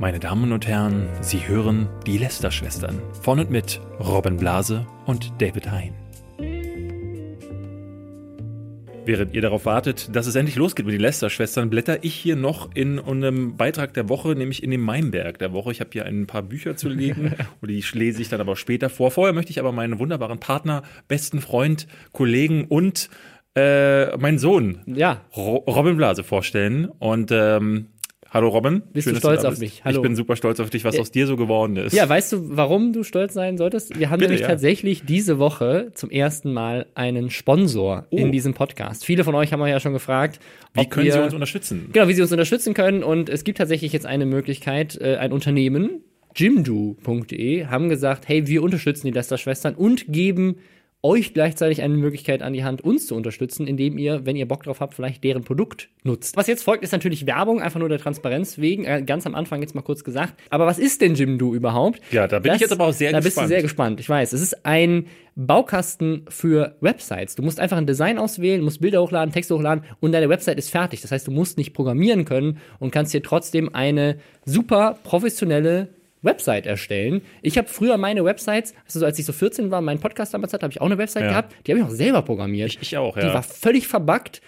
Meine Damen und Herren, Sie hören die Lester-Schwestern von und mit Robin Blase und David Hein. Während ihr darauf wartet, dass es endlich losgeht mit den Lester-Schwestern, blätter ich hier noch in einem Beitrag der Woche, nämlich in dem Meinberg der Woche. Ich habe hier ein paar Bücher zu legen und die lese ich dann aber später vor. Vorher möchte ich aber meinen wunderbaren Partner, besten Freund, Kollegen und äh, meinen Sohn, Ja, Ro Robin Blase, vorstellen. Und ähm, hallo Robin. Bist Schön, du stolz da auf mich? Hallo. Ich bin super stolz auf dich, was aus dir so geworden ist. Ja, weißt du, warum du stolz sein solltest? Wir haben Bitte, nämlich ja. tatsächlich diese Woche zum ersten Mal einen Sponsor Oh. in diesem Podcast. Viele von euch haben ja schon gefragt, Wie können wir, Sie uns unterstützen? Genau, wie sie uns unterstützen können. Und es gibt tatsächlich jetzt eine Möglichkeit, äh, ein Unternehmen, jimdo.de, haben gesagt, hey, wir unterstützen die Lester-Schwestern und geben euch gleichzeitig eine Möglichkeit an die Hand, uns zu unterstützen, indem ihr, wenn ihr Bock drauf habt, vielleicht deren Produkt nutzt. Was jetzt folgt, ist natürlich Werbung, einfach nur der Transparenz wegen, äh, ganz am Anfang jetzt mal kurz gesagt. Aber was ist denn Jimdo überhaupt? Ja, da bin ich jetzt aber auch sehr da Da bist du gespannt. sehr gespannt, ich weiß. Es ist ein Baukasten für Websites. Du musst einfach ein Design auswählen, musst Bilder hochladen, Texte hochladen und deine Website ist fertig. Das heißt, du musst nicht programmieren können und kannst dir trotzdem eine super professionelle Website erstellen. Ich habe früher meine Websites, also als ich so 14 war, meinen Podcast damals hatte, habe ich auch eine Website Ja. gehabt, die habe ich auch selber programmiert. Ich, ich auch, Die ja. war völlig verbuggt,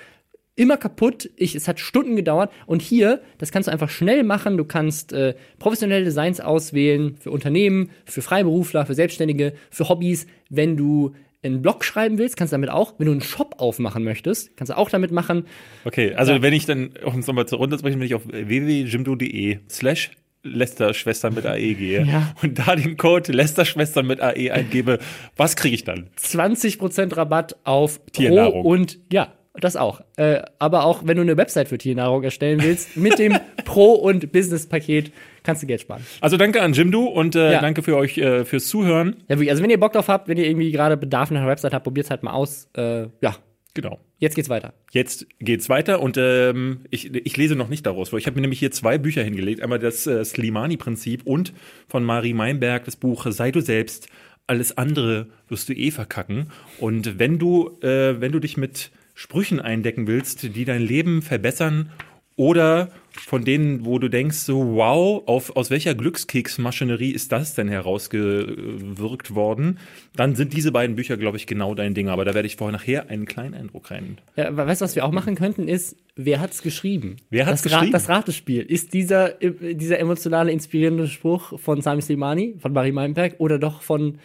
immer kaputt. Ich, es hat Stunden gedauert. Und hier, das kannst du einfach schnell machen. Du kannst äh, professionelle Designs auswählen für Unternehmen, für Freiberufler, für Selbstständige, für Hobbys. Wenn du einen Blog schreiben willst, kannst du damit auch. Wenn du einen Shop aufmachen möchtest, kannst du auch damit machen. Okay, also wenn ich dann, um es nochmal zu runterzubrechen, wenn ich auf www.jimdo.de slash Lester-Schwestern mit AE gehe Ja. und da den Code Lester-Schwestern mit AE eingebe, was kriege ich dann? 20% Rabatt auf Pro Tiernahrung. und ja, das auch. Äh, aber auch wenn du eine Website für Tiernahrung erstellen willst, mit dem Pro- und Business-Paket kannst du Geld sparen. Also danke an Jimdo und äh, Ja. danke für euch äh, fürs Zuhören. Ja. Also wenn ihr Bock drauf habt, wenn ihr irgendwie gerade Bedarf nach einer Website habt, probiert's halt mal aus. Äh, ja, Genau. Jetzt geht's weiter. Jetzt geht's weiter und ähm, ich, ich lese noch nicht daraus vor. Ich habe mir nämlich hier zwei Bücher hingelegt. Einmal das äh, Slimani-Prinzip und von Marie Meinberg das Buch Sei du selbst, alles andere wirst du eh verkacken. Und wenn du, äh, wenn du dich mit Sprüchen eindecken willst, die dein Leben verbessern oder von denen, wo du denkst, so wow, auf, aus welcher Glückskeksmaschinerie ist das denn herausgewirkt worden, dann sind diese beiden Bücher, glaube ich, genau dein Ding. Aber da werde ich vorher nachher einen kleinen Eindruck rein Ja, weißt du, was wir auch machen könnten, ist, wer hat's geschrieben? Wer hat's das Ra- geschrieben? das Ratespiel. Ist dieser, äh, dieser emotionale, inspirierende Spruch von Sami Slimani, von Marie Meinberg oder doch von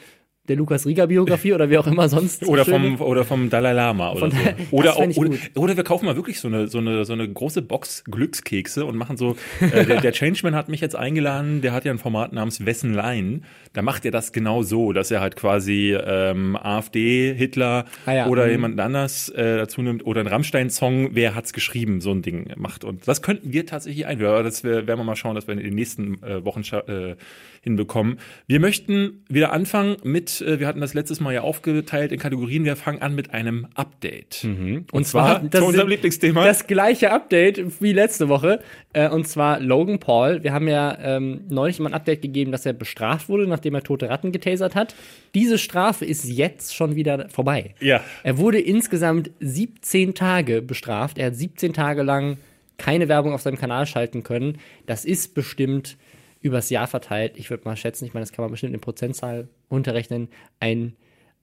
der Lukas Rieger Biografie oder wie auch immer sonst? Oder vom, oder vom Dalai Lama oder Von- so. Oder, ich oder, oder wir kaufen mal wirklich so eine, so eine, so eine große Box Glückskekse und machen so, äh, der, der Changeman hat mich jetzt eingeladen, der hat ja ein Format namens Wessen Line. Da macht er das genau so, dass er halt quasi ähm, AfD, Hitler Ah ja, oder mhm. jemanden anders äh, dazu nimmt oder einen Rammstein-Song, wer hat's geschrieben, so ein Ding macht. Und das könnten wir tatsächlich einführen. Aber das wär- werden wir mal schauen, dass wir in den nächsten äh, Wochen äh, hinbekommen. Wir möchten wieder anfangen mit, äh, wir hatten das letztes Mal ja aufgeteilt in Kategorien, wir fangen an mit einem Update. Und, Und zwar, zwar, das zu unserem Lieblingsthema. Das gleiche Update wie letzte Woche. Äh, und zwar Logan Paul. Wir haben ja ähm, neulich mal ein Update gegeben, dass er bestraft wurde, nachdem er tote Ratten getasert hat. Diese Strafe ist jetzt schon wieder vorbei. Ja. Er wurde insgesamt 17 Tage bestraft. Er hat 17 Tage lang keine Werbung auf seinem Kanal schalten können. Das ist bestimmt übers Jahr verteilt. Ich würde mal schätzen, ich meine, das kann man bestimmt in Prozentzahl runterrechnen. Ein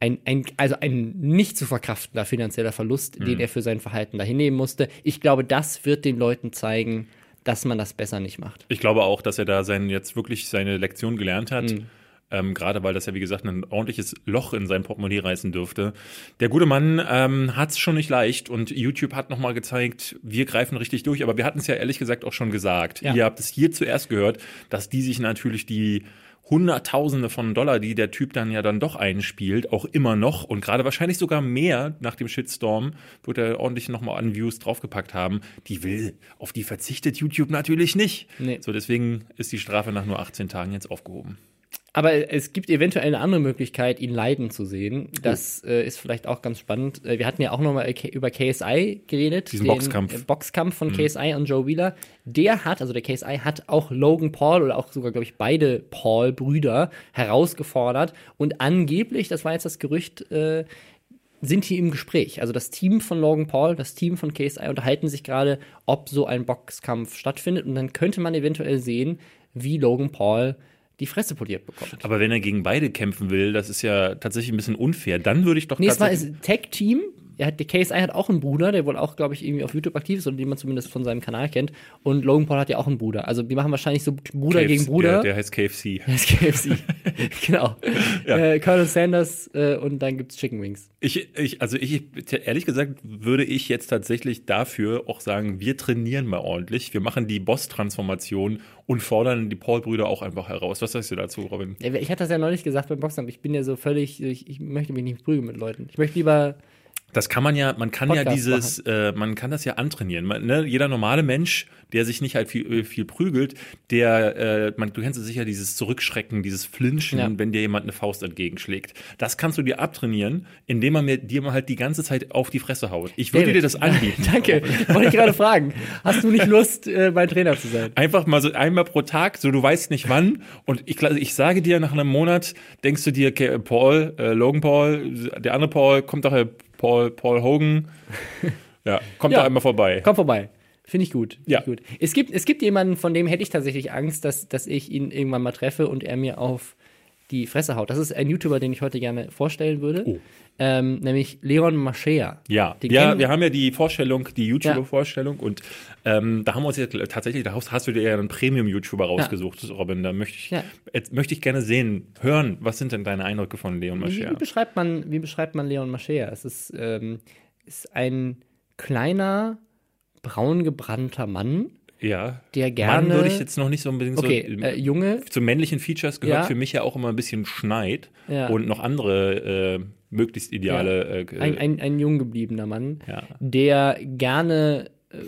ein, ein, also ein nicht zu verkraftender finanzieller Verlust, Mhm. den er für sein Verhalten da hinnehmen musste. Ich glaube, das wird den Leuten zeigen, dass man das besser nicht macht. Ich glaube auch, dass er da sein, jetzt wirklich seine Lektion gelernt hat. Mhm. Ähm, Gerade weil das ja, wie gesagt, ein ordentliches Loch in sein Portemonnaie reißen dürfte. Der gute Mann ähm, hat es schon nicht leicht und YouTube hat nochmal gezeigt, wir greifen richtig durch. Aber wir hatten es ja ehrlich gesagt auch schon gesagt. Ja. Ihr habt es hier zuerst gehört, dass die sich natürlich die Hunderttausende von Dollar, die der Typ dann ja dann doch einspielt, auch immer noch und gerade wahrscheinlich sogar mehr nach dem Shitstorm, wird er ordentlich nochmal an Views draufgepackt haben. Die will, auf die verzichtet YouTube natürlich nicht. Nee. So, deswegen ist die Strafe nach nur 18 Tagen jetzt aufgehoben. Aber es gibt eventuell eine andere Möglichkeit, ihn leiden zu sehen. Das äh, ist vielleicht auch ganz spannend. Äh, wir hatten ja auch nochmal über KSI geredet. Diesen Boxkampf. äh, Boxkampf von KSI und Joe Wheeler. Der hat, also der KSI hat auch Logan Paul oder auch sogar, glaube ich, beide Paul-Brüder herausgefordert. Und angeblich, das war jetzt das Gerücht, äh, sind die im Gespräch. Also das Team von Logan Paul, das Team von KSI unterhalten sich gerade, ob so ein Boxkampf stattfindet. Und dann könnte man eventuell sehen, wie Logan Paul die Fresse poliert bekommt. Aber wenn er gegen beide kämpfen will, das ist ja tatsächlich ein bisschen unfair. Dann würde ich doch Nee, es war Tag-Team. Er hat, der KSI hat auch einen Bruder, der wohl auch, glaube ich, irgendwie auf YouTube aktiv ist oder den man zumindest von seinem Kanal kennt. Und Logan Paul hat ja auch einen Bruder. Also die machen wahrscheinlich so Bruder KFC, gegen Bruder. Der, der heißt KFC. Das ist KFC. genau. Ja. Äh, Colonel Sanders äh, und dann gibt's Chicken Wings. Ich, ich, also ich, ehrlich gesagt, würde ich jetzt tatsächlich dafür auch sagen, wir trainieren mal ordentlich. Wir machen die Boss-Transformation und fordern die Paul-Brüder auch einfach heraus. Was sagst du dazu, Robin? Ich hatte das ja neulich gesagt beim Boxen, aber ich bin ja so völlig, ich, ich möchte mich nicht prügeln mit Leuten. Ich möchte lieber, Das kann man ja, man kann ja Podcast dieses, äh, man kann das ja antrainieren. Man, ne? Jeder normale Mensch, der sich nicht halt viel, äh, viel prügelt, der, äh, man, du kennst sicher, dieses Zurückschrecken, dieses Flinchen, Ja. wenn dir jemand eine Faust entgegenschlägt. Das kannst du dir abtrainieren, indem man mir, dir mal halt die ganze Zeit auf die Fresse haut. Ich würde David. dir das anbieten. Danke, wollte ich gerade fragen. Hast du nicht Lust, äh, mein Trainer zu sein? Einfach mal so einmal pro Tag, so du weißt nicht wann. Und ich, ich sage dir, nach einem Monat denkst du dir, okay, Paul, äh, Logan Paul, der andere Paul, kommt doch, äh, Paul, Paul Hogan. Ja, kommt Ja. doch einmal vorbei. Komm vorbei. Finde ich gut. Find Ja. Ich gut. Es, gibt, es gibt jemanden, von dem hätte ich tatsächlich Angst, dass, dass ich ihn irgendwann mal treffe und er mir auf die Fresse haut. Das ist ein YouTuber, den ich heute gerne vorstellen würde. Oh. Ähm, nämlich Leon Maschea. Ja, Den ja wir haben ja die Vorstellung, die YouTuber-Vorstellung und ähm, da haben wir uns jetzt tatsächlich, da hast du dir ja einen Premium-YouTuber rausgesucht, Robin. Da möchte ich, Ja. jetzt möchte ich gerne sehen, hören, was sind denn deine Eindrücke von Leon Wie, wie, Mascher? beschreibt man, wie beschreibt man Leon Maschea? Es ist, ähm, ist ein kleiner, braun gebrannter Mann, Ja, der gerne. Mann würde ich jetzt noch nicht so unbedingt okay, so. äh, Junge, zu männlichen Features gehört Ja. für mich ja auch immer ein bisschen Schneid Ja. und noch andere äh, möglichst ideale. Äh, ein, ein, ein jung gebliebener Mann, der gerne äh,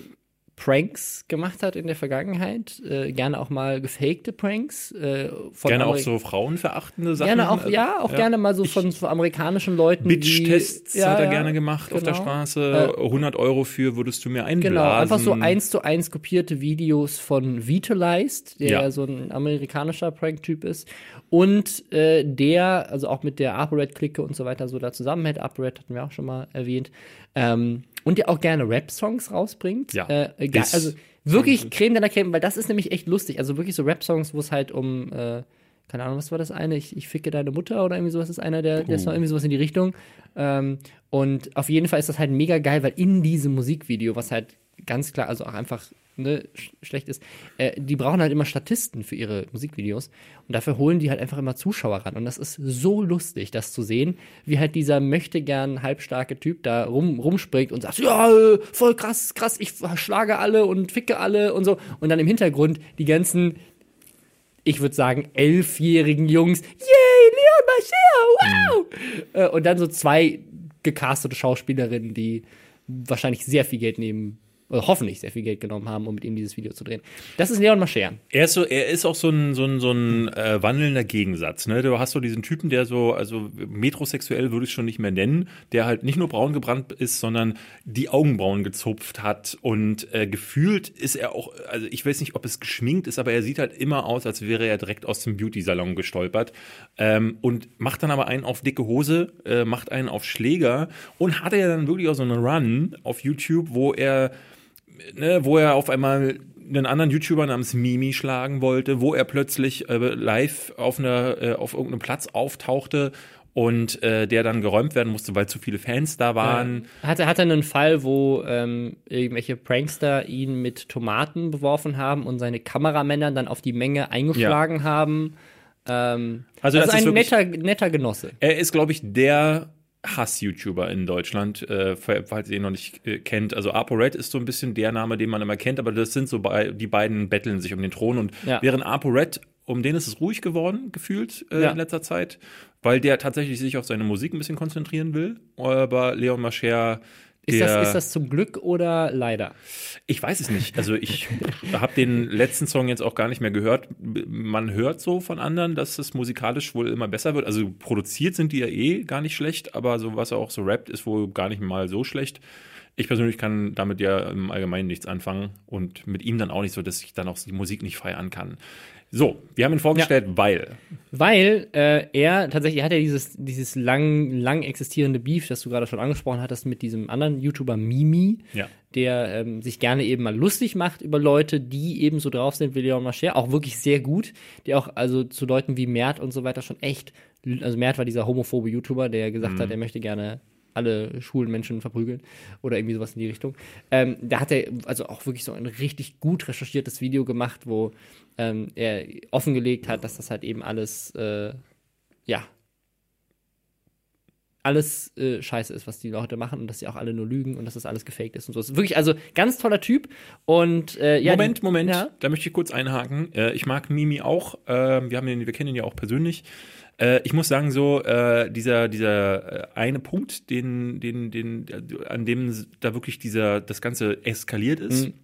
Pranks gemacht hat in der Vergangenheit, äh, gerne auch mal gefakte Pranks. Äh, von gerne auch so frauenverachtende Sachen. Gerne auch, also, ja, auch gerne mal so von, von amerikanischen Leuten. Bitch-Tests ja, hat er ja, gerne gemacht auf der genau. Straße. 100 Euro für würdest du mir einblasen. Genau, einfach so eins zu eins kopierte Videos von Vitalized, der Ja. ja so ein amerikanischer Prank-Typ ist. Und äh, der, also auch mit der ApoRed-Clique und so weiter so da zusammenhält. ApoRed hatten wir auch schon mal erwähnt. Ähm, und der auch gerne Rap-Songs rausbringt. Ja. Äh, ge- also wirklich Creme de la Creme, weil das ist nämlich echt lustig. Also wirklich so Rap-Songs, wo es halt um, äh, keine Ahnung, was war das eine? Ich, ich ficke deine Mutter oder irgendwie sowas ist einer der, der Oh. Song, irgendwie sowas in die Richtung. Ähm, und auf jeden Fall ist das halt mega geil, weil in diesem Musikvideo, was halt ganz klar, also auch einfach ne, sch schlecht ist, äh, die brauchen halt immer Statisten für ihre Musikvideos und dafür holen die halt einfach immer Zuschauer ran und das ist so lustig, das zu sehen, wie halt dieser möchte gern halbstarke Typ da rum, rumspringt und sagt, ja, voll krass, krass, ich schlage alle und ficke alle und so und dann im Hintergrund die ganzen ich würde sagen, elfjährigen Jungs, yay, Leon Mascher, wow! Äh, und dann so zwei gecastete Schauspielerinnen, die wahrscheinlich sehr viel Geld nehmen, oder hoffentlich sehr viel Geld genommen haben, um mit ihm dieses Video zu drehen. Das ist Leon Mascher. Er ist so, er ist auch so ein, so ein, so ein äh, wandelnder Gegensatz. Ne? Du hast so diesen Typen, der so, also metrosexuell würde ich schon nicht mehr nennen, der halt nicht nur braun gebrannt ist, sondern die Augenbrauen gezupft hat und äh, gefühlt ist er auch, also ich weiß nicht, ob es geschminkt ist, aber er sieht halt immer aus, als wäre er direkt aus dem Beauty-Salon gestolpert ähm, und macht dann aber einen auf dicke Hose, äh, macht einen auf Schläger und hatte ja dann wirklich auch so einen Run auf YouTube, wo er ne, wo er auf einmal einen anderen YouTuber namens Mimi schlagen wollte, wo er plötzlich äh, live auf einer äh, auf irgendeinem Platz auftauchte und äh, der dann geräumt werden musste, weil zu viele Fans da waren. Hatte, hatte einen Fall, wo ähm, irgendwelche Prankster ihn mit Tomaten beworfen haben und seine Kameramänner dann auf die Menge eingeschlagen haben. Ähm, Also also, das ist ein netter, netter Genosse. Er ist, glaube ich, der Hass-YouTuber in Deutschland, äh, falls ihr ihn noch nicht äh, kennt. Also ApoRed ist so ein bisschen der Name, den man immer kennt, aber das sind so bei, die beiden betteln sich um den Thron und Ja. während ApoRed, um den ist es ruhig geworden, gefühlt äh, Ja. in letzter Zeit, weil der tatsächlich sich auf seine Musik ein bisschen konzentrieren will. Aber Leon Mascher Ist das, ist das zum Glück oder leider? ich weiß es nicht. Also ich habe den letzten Song jetzt auch gar nicht mehr gehört. Man hört so von anderen, dass es musikalisch wohl immer besser wird. Also produziert sind die ja eh gar nicht schlecht, aber so was er auch so rappt, ist wohl gar nicht mal so schlecht. Ich persönlich kann damit ja im Allgemeinen nichts anfangen und mit ihm dann auch nicht so, dass ich dann auch die Musik nicht feiern kann. So, wir haben ihn vorgestellt, ja. weil. Weil äh, er tatsächlich hat ja dieses, dieses lang, lang existierende Beef, das du gerade schon angesprochen hattest, mit diesem anderen YouTuber Mimi, ja. der ähm, sich gerne eben mal lustig macht über Leute, die eben so drauf sind wie Leon Mascher, auch wirklich sehr gut, die auch also zu Leuten wie Mert und so weiter schon echt, also Mert war dieser homophobe YouTuber, der gesagt mhm. hat, er möchte gerne alle schwulen Menschen verprügeln oder irgendwie sowas in die Richtung. Ähm, da hat er also auch wirklich so ein richtig gut recherchiertes Video gemacht, wo ähm, er offengelegt hat, dass das halt eben alles, äh, ja, alles äh, scheiße ist, was die Leute machen und dass sie auch alle nur lügen und dass das alles gefaked ist und so. Das ist wirklich, also ganz toller Typ. Und äh, ja, Moment, Moment, ja? da möchte ich kurz einhaken. Äh, ich mag Mimi auch. Äh, wir haben den, wir kennen ihn ja auch persönlich. Äh, ich muss sagen, so äh, dieser dieser äh, eine Punkt, den den den an dem da wirklich dieser das Ganze eskaliert ist. Mhm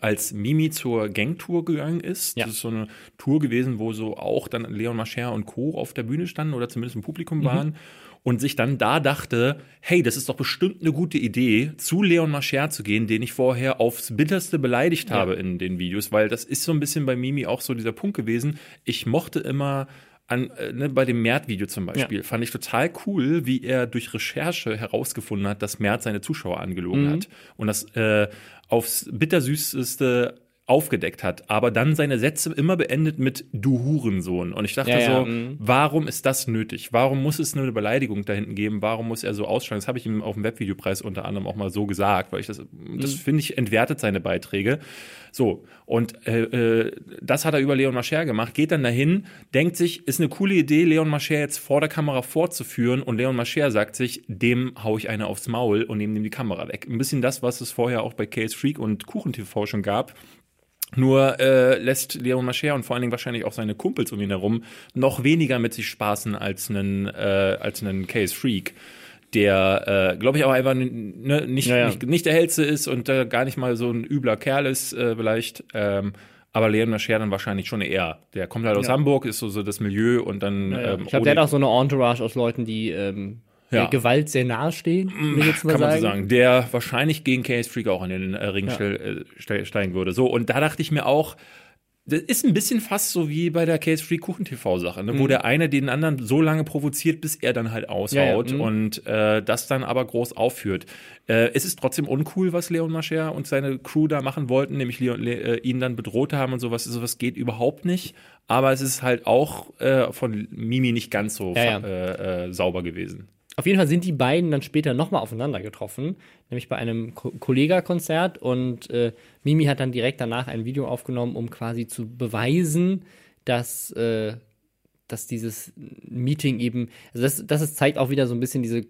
als Mimi zur Gangtour gegangen ist. Ja. Das ist so eine Tour gewesen, wo so auch dann Leon Mascher und Co. auf der Bühne standen oder zumindest im Publikum mhm. waren. Und sich dann da dachte, hey, das ist doch bestimmt eine gute Idee, zu Leon Mascher zu gehen, den ich vorher aufs Bitterste beleidigt ja. habe in den Videos, weil das ist so ein bisschen bei Mimi auch so dieser Punkt gewesen. Ich mochte immer an, äh, ne, bei dem Mert-Video zum Beispiel, ja. fand ich total cool, wie er durch Recherche herausgefunden hat, dass Mert seine Zuschauer angelogen mhm. hat und das äh, aufs bittersüßeste aufgedeckt hat, aber dann seine Sätze immer beendet mit du Hurensohn. Und ich dachte ja, ja, so, mh. warum ist das nötig? Warum muss es nur eine Beleidigung da hinten geben? Warum muss er so ausschlagen? Das habe ich ihm auf dem Webvideopreis unter anderem auch mal so gesagt, weil ich das, das mhm. finde ich, entwertet seine Beiträge. So, und äh, äh, das hat er über Leon Mascher gemacht, geht dann dahin, denkt sich, ist eine coole Idee, Leon Mascher jetzt vor der Kamera vorzuführen und Leon Mascher sagt sich, dem hau ich eine aufs Maul und nehme ihm die Kamera weg. Ein bisschen das, was es vorher auch bei Case Freak und KuchenTV schon gab, nur äh, lässt Leon Mascher und vor allen Dingen wahrscheinlich auch seine Kumpels um ihn herum noch weniger mit sich spaßen als einen, äh, als einen Case Freak, der, äh, glaube ich, auch einfach ne, nicht, ja, ja. nicht, nicht der hellste ist und äh, gar nicht mal so ein übler Kerl ist, äh, vielleicht. Ähm, aber Leon Mascher dann wahrscheinlich schon eher. Der kommt halt aus ja. Hamburg, ist so, so das Milieu und dann. Ähm, ich glaube, der hat auch so eine Entourage aus Leuten, die ähm, ja. Gewalt sehr nahe stehen, will ich jetzt mal Kann sagen. man so sagen. Der wahrscheinlich gegen Case Freak auch in den äh, Ring ja. äh, steigen würde. So, und da dachte ich mir auch, das ist ein bisschen fast so wie bei der Case Free Kuchen TV Sache, ne? mhm. wo der eine den anderen so lange provoziert, bis er dann halt aushaut ja, ja. Mhm. und äh, das dann aber groß aufführt. Äh, es ist trotzdem uncool, was Leon Mascher und seine Crew da machen wollten, nämlich Leon, Le äh, ihn dann bedroht haben und sowas. Sowas geht überhaupt nicht. Aber es ist halt auch äh, von Mimi nicht ganz so ja, äh, äh, sauber gewesen. Auf jeden Fall sind die beiden dann später nochmal aufeinander getroffen, nämlich bei einem Ko Kollega-Konzert und äh, Mimi hat dann direkt danach ein Video aufgenommen, um quasi zu beweisen, dass äh, dass dieses Meeting eben, also das, das ist, zeigt auch wieder so ein bisschen diese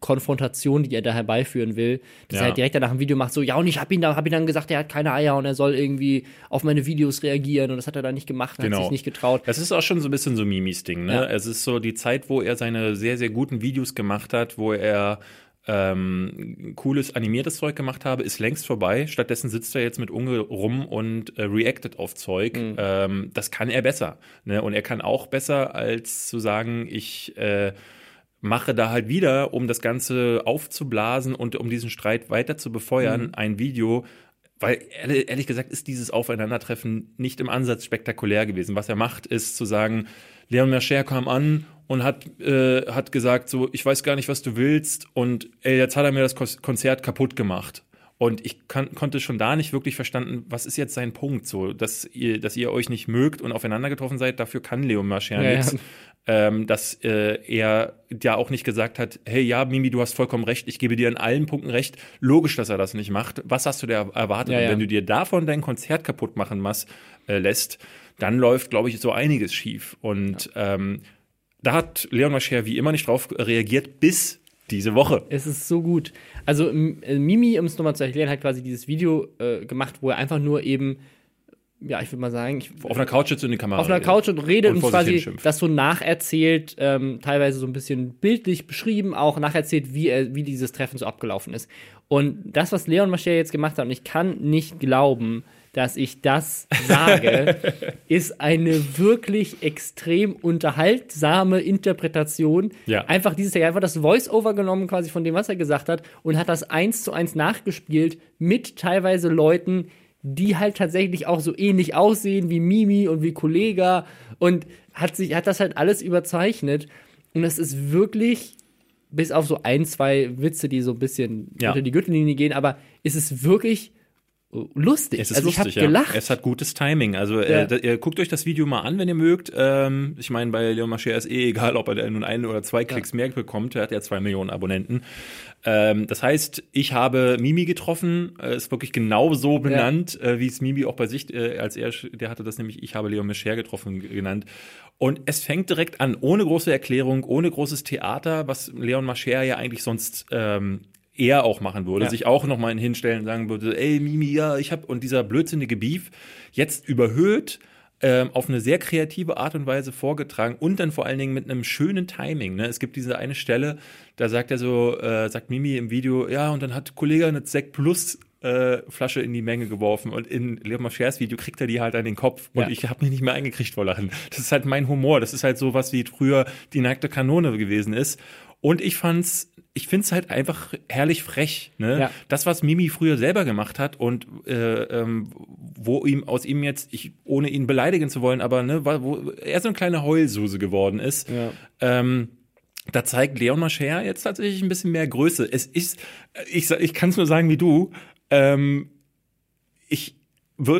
Konfrontation, die er da herbeiführen will, dass ja. er halt direkt danach ein Video macht, so, ja, und ich habe ihn da, habe ihn dann gesagt, er hat keine Eier und er soll irgendwie auf meine Videos reagieren und das hat er dann nicht gemacht, genau. hat sich nicht getraut. Das ist auch schon so ein bisschen so Mimis Ding, ne? Ja. Es ist so die Zeit, wo er seine sehr, sehr guten Videos gemacht hat, wo er ähm, cooles animiertes Zeug gemacht habe, ist längst vorbei. Stattdessen sitzt er jetzt mit Unge rum und äh, reactet auf Zeug. Mhm. Ähm, das kann er besser. Ne? Und er kann auch besser, als zu sagen, ich äh, mache da halt wieder, um das Ganze aufzublasen und um diesen Streit weiter zu befeuern, mhm. ein Video, weil ehrlich gesagt ist dieses Aufeinandertreffen nicht im Ansatz spektakulär gewesen. Was er macht, ist zu sagen, Leon Mercher kam an und hat, äh, hat gesagt, so, ich weiß gar nicht, was du willst und ey, jetzt hat er mir das Konzert kaputt gemacht. Und ich kann, konnte schon da nicht wirklich verstanden, was ist jetzt sein Punkt, so, dass ihr, dass ihr euch nicht mögt und aufeinander getroffen seid, dafür kann Leon Mascher ja, nichts. Ja. Ähm, dass äh, er ja auch nicht gesagt hat, hey, ja, Mimi, du hast vollkommen recht, ich gebe dir in allen Punkten recht. Logisch, dass er das nicht macht. Was hast du da erwartet? Ja, und wenn du dir davon dein Konzert kaputt machen mas, äh, lässt, dann läuft, glaube ich, so einiges schief. Und ähm, da hat Leon Mascher wie immer nicht drauf reagiert, bis diese Woche. Es ist so gut. Also äh, Mimi, um es nochmal zu erklären, hat quasi dieses Video äh, gemacht, wo er einfach nur eben, ja, ich würde mal sagen, ich, auf einer Couch sitzt in die Kamera. Auf einer Couch und redet und, und quasi das so nacherzählt, ähm, teilweise so ein bisschen bildlich beschrieben, auch nacherzählt, wie er, wie dieses Treffen so abgelaufen ist. Und das, was Leon Mascher jetzt gemacht hat, und ich kann nicht glauben, dass ich das sage, ist eine wirklich extrem unterhaltsame Interpretation. Ja. Einfach dieses, hat einfach das Voice-Over genommen quasi von dem, was er gesagt hat und hat das eins zu eins nachgespielt mit teilweise Leuten, die halt tatsächlich auch so ähnlich aussehen wie Mimi und wie Kollega und hat sich, hat das halt alles überzeichnet. Und es ist wirklich, bis auf so ein, zwei Witze, die so ein bisschen Ja. unter die Gürtellinie gehen, aber es ist wirklich äh, lustig. Es ist also ich lustig, habe gelacht. ja. Es hat gutes Timing. Also Ja. äh, ihr guckt euch das Video mal an, wenn ihr mögt. Ähm, ich meine, bei Leon Mascher ist eh egal, ob er nun einen oder zwei Klicks mehr bekommt. Er hat ja zwei Millionen Abonnenten. Ähm, das heißt, ich habe Mimi getroffen. Äh, ist wirklich genau so benannt, äh, wie es Mimi auch bei sich, äh, als er, der hatte das nämlich, ich habe Leon Mascher getroffen genannt. Und es fängt direkt an, ohne große Erklärung, ohne großes Theater, was Leon Mascher ja eigentlich sonst ähm, eher auch machen würde, Ja. sich auch noch mal hinstellen und sagen würde, ey Mimi, ja, ich habe und dieser blödsinnige Beef jetzt überhöht ähm, auf eine sehr kreative Art und Weise vorgetragen und dann vor allen Dingen mit einem schönen Timing. Ne? Es gibt diese eine Stelle, da sagt er so, äh, sagt Mimi im Video, ja, und dann hat Kollege eine Sekt Plus äh, Flasche in die Menge geworfen und in Leon Maschers Video kriegt er die halt an den Kopf und Ja. ich habe mich nicht mehr eingekriegt vor Lachen. Das ist halt mein Humor. Das ist halt so was wie früher die nackte Kanone gewesen ist. Und ich fand's, ich find's halt einfach herrlich frech. Ne? Ja. Das, was Mimi früher selber gemacht hat und äh, ähm, wo ihm aus ihm jetzt, ich, ohne ihn beleidigen zu wollen, aber ne, wo er so eine kleine Heulsuse geworden ist. Ja. Ähm, da zeigt Leon Mascher jetzt tatsächlich ein bisschen mehr Größe. Es ist, ich, ich kann es nur sagen wie du, ähm, ich,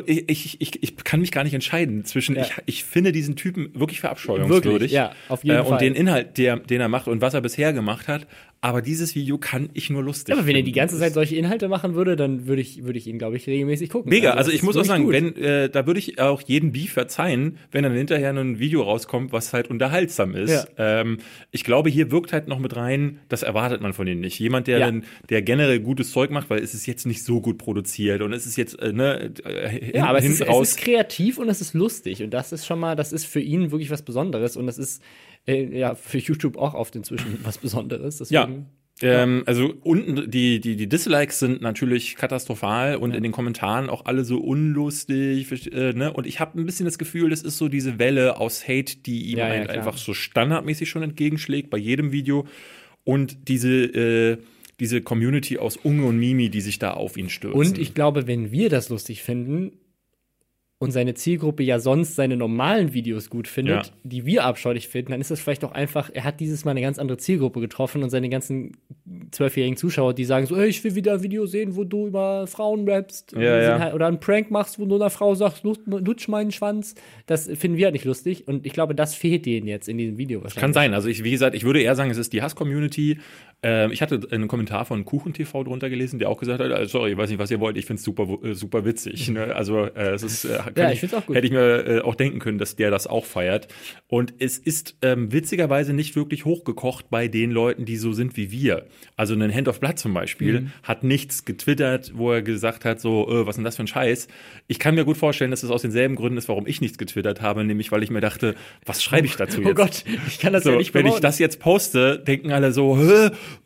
ich, ich, ich, ich kann mich gar nicht entscheiden zwischen, Ja. ich, ich finde diesen Typen wirklich verabscheuungswürdig. Wirklich, ja, auf jeden äh, Fall. Und den Inhalt, der, den er macht und was er bisher gemacht hat. Aber dieses Video kann ich nur lustig Ja, aber wenn er finden. die ganze Zeit solche Inhalte machen würde, dann würde ich, würde ich ihn, glaube ich, regelmäßig gucken. Mega, also das ich muss auch sagen, gut. wenn, äh, da würde ich auch jeden Beef verzeihen, wenn dann hinterher ein Video rauskommt, was halt unterhaltsam ist. Ähm, ich glaube, hier wirkt halt noch mit rein, das erwartet man von denen nicht. Jemand, der Ja. dann, der generell gutes Zeug macht, weil es ist jetzt nicht so gut produziert und es ist jetzt, äh, ne, äh, Ja, aber es ist, es ist kreativ und es ist lustig. Und das ist schon mal, das ist für ihn wirklich was Besonderes. Und das ist äh, ja für YouTube auch oft inzwischen was Besonderes. Ja. Deswegen, Ähm, also unten die, die, die Dislikes sind natürlich katastrophal und in den Kommentaren auch alle so unlustig. Äh, ne? Und ich habe ein bisschen das Gefühl, das ist so diese Welle aus Hate, die ihm Ja, ja, halt einfach so standardmäßig schon entgegenschlägt bei jedem Video. Und diese, äh, diese Community aus Unge und Mimi, die sich da auf ihn stürzen. Und ich glaube, wenn wir das lustig finden und seine Zielgruppe ja sonst seine normalen Videos gut findet, Ja. die wir abscheulich finden, dann ist es vielleicht auch einfach, er hat dieses Mal eine ganz andere Zielgruppe getroffen und seine ganzen zwölfjährigen Zuschauer, die sagen so, ey, ich will wieder ein Video sehen, wo du über Frauen rappst. Ja, ja. Halt, oder einen Prank machst, wo du einer Frau sagst, lutsch, meinen Schwanz. Das finden wir halt nicht lustig und ich glaube, das fehlt denen jetzt in diesem Video wahrscheinlich. Kann sein. Also ich, wie gesagt, ich würde eher sagen, es ist die Hass-Community. Ähm, ich hatte einen Kommentar von KuchenTV drunter gelesen, der auch gesagt hat, äh, sorry, ich weiß nicht, was ihr wollt, ich finde es super, äh, super witzig. Ne? Also äh, es ist, äh, Ja, ich find's auch gut. hätte ich mir äh, auch denken können, dass der das auch feiert. Und es ist ähm, witzigerweise nicht wirklich hochgekocht bei den Leuten, die so sind wie wir. Also ein Hand of Blood zum Beispiel Mhm. hat nichts getwittert, wo er gesagt hat, so, äh, was ist denn das für ein Scheiß? Ich kann mir gut vorstellen, dass es aus denselben Gründen ist, warum ich nichts getwittert habe, nämlich weil ich mir dachte, was schreibe ich dazu jetzt? Oh Gott, ich kann das So, ja nicht wenn ich das jetzt poste, denken alle so,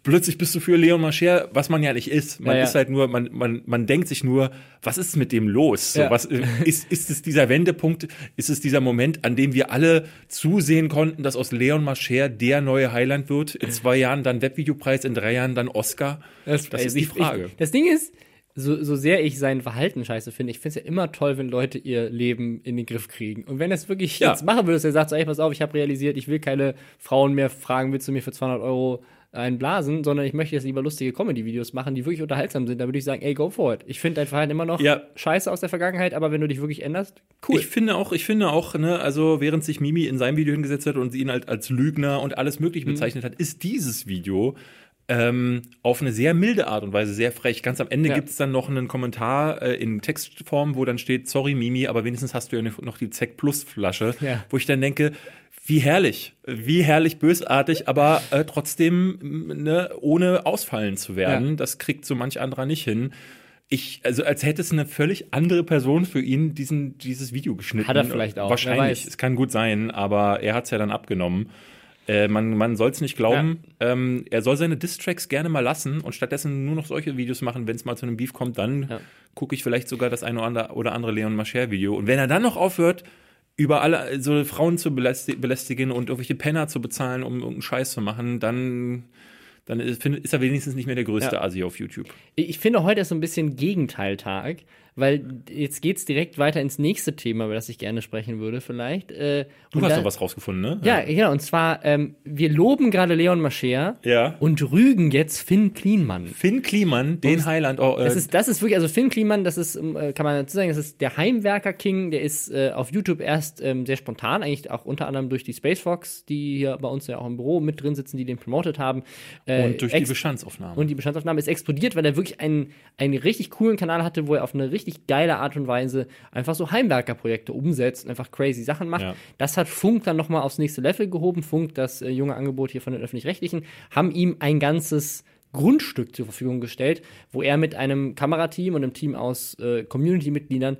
plötzlich bist du für Leon Mascher, was man ja nicht ist. Man Ja, ja. ist halt nur, man, man, man denkt sich nur, was ist mit dem los? So, Ja. was, äh, ist, ist es dieser Wendepunkt, ist es dieser Moment, an dem wir alle zusehen konnten, dass aus Leon Mascher der neue Heiland wird? In zwei Jahren dann Webvideopreis, in drei Jahren dann Oscar? Das, ey, ist die Frage. Ich, das Ding ist, so, so sehr ich sein Verhalten scheiße finde, ich finde es ja immer toll, wenn Leute ihr Leben in den Griff kriegen. Und wenn es wirklich Ja. jetzt machen würde, dass er sagt, so, ey, pass auf, ich habe realisiert, ich will keine Frauen mehr fragen, willst du mir für 200 Euro einblasen, sondern ich möchte jetzt lieber lustige Comedy-Videos machen, die wirklich unterhaltsam sind, dann würde ich sagen, ey, go for it. Ich finde dein Verhalten immer noch Ja. scheiße aus der Vergangenheit, aber wenn du dich wirklich änderst, cool. Ich finde auch, ich finde auch, ne, also während sich Mimi in seinem Video hingesetzt hat und sie ihn halt als Lügner und alles Mhm. Mögliche bezeichnet hat, ist dieses Video ähm, auf eine sehr milde Art und Weise sehr frech. Ganz am Ende Ja. gibt's dann noch einen Kommentar äh, in Textform, wo dann steht, sorry Mimi, aber wenigstens hast du ja noch die Zeck Plus Flasche, Ja. wo ich dann denke, wie herrlich, wie herrlich bösartig, aber äh, trotzdem ne, ohne ausfallen zu werden. Ja. Das kriegt so manch anderer nicht hin. Ich, also als hätte es eine völlig andere Person für ihn diesen, dieses Video geschnitten. Hat er vielleicht auch, Wahrscheinlich. Es kann gut sein, aber er hat's ja dann abgenommen. Äh, man man soll es nicht glauben. Ähm, er soll seine Diss-Tracks gerne mal lassen und stattdessen nur noch solche Videos machen, wenn es mal zu einem Beef kommt, dann Ja. gucke ich vielleicht sogar das eine oder andere, Leon Mascher-Video. Und wenn er dann noch aufhört, über alle so Frauen zu belästi- belästigen und irgendwelche Penner zu bezahlen, um irgendeinen Scheiß zu machen, dann, dann ist, ist er wenigstens nicht mehr der größte Ja. Asi auf YouTube. Ich finde, heute ist so ein bisschen Gegenteiltag, weil jetzt geht's direkt weiter ins nächste Thema, über das ich gerne sprechen würde, vielleicht. Äh, Du hast da- doch was rausgefunden, ne? Ja, genau. Und zwar, ähm, wir loben gerade Leon Mascher Ja. und rügen jetzt Finn Kliman. Finn Kliman, den Highland, oh, äh, Das ist, das ist wirklich, also Finn Kliman, das ist, ähm, äh, kann man dazu sagen, das ist der Heimwerker-King, der ist äh, auf YouTube erst ähm, sehr spontan, eigentlich auch unter anderem durch die Space Fox, die hier bei uns ja auch im Büro mit drin sitzen, die den promotet haben. Äh, und durch die Bestandsaufnahme. und die Bestandsaufnahme ist explodiert, weil er wirklich einen, einen richtig coolen Kanal hatte, wo er auf eine richtig geile Art und Weise einfach so Heimwerkerprojekte umsetzt und einfach crazy Sachen macht. Ja. Das hat Funk dann nochmal aufs nächste Level gehoben. Funk, das äh, junge Angebot hier von den Öffentlich-Rechtlichen, haben ihm ein ganzes Grundstück zur Verfügung gestellt, wo er mit einem Kamerateam und einem Team aus äh, Community-Mitgliedern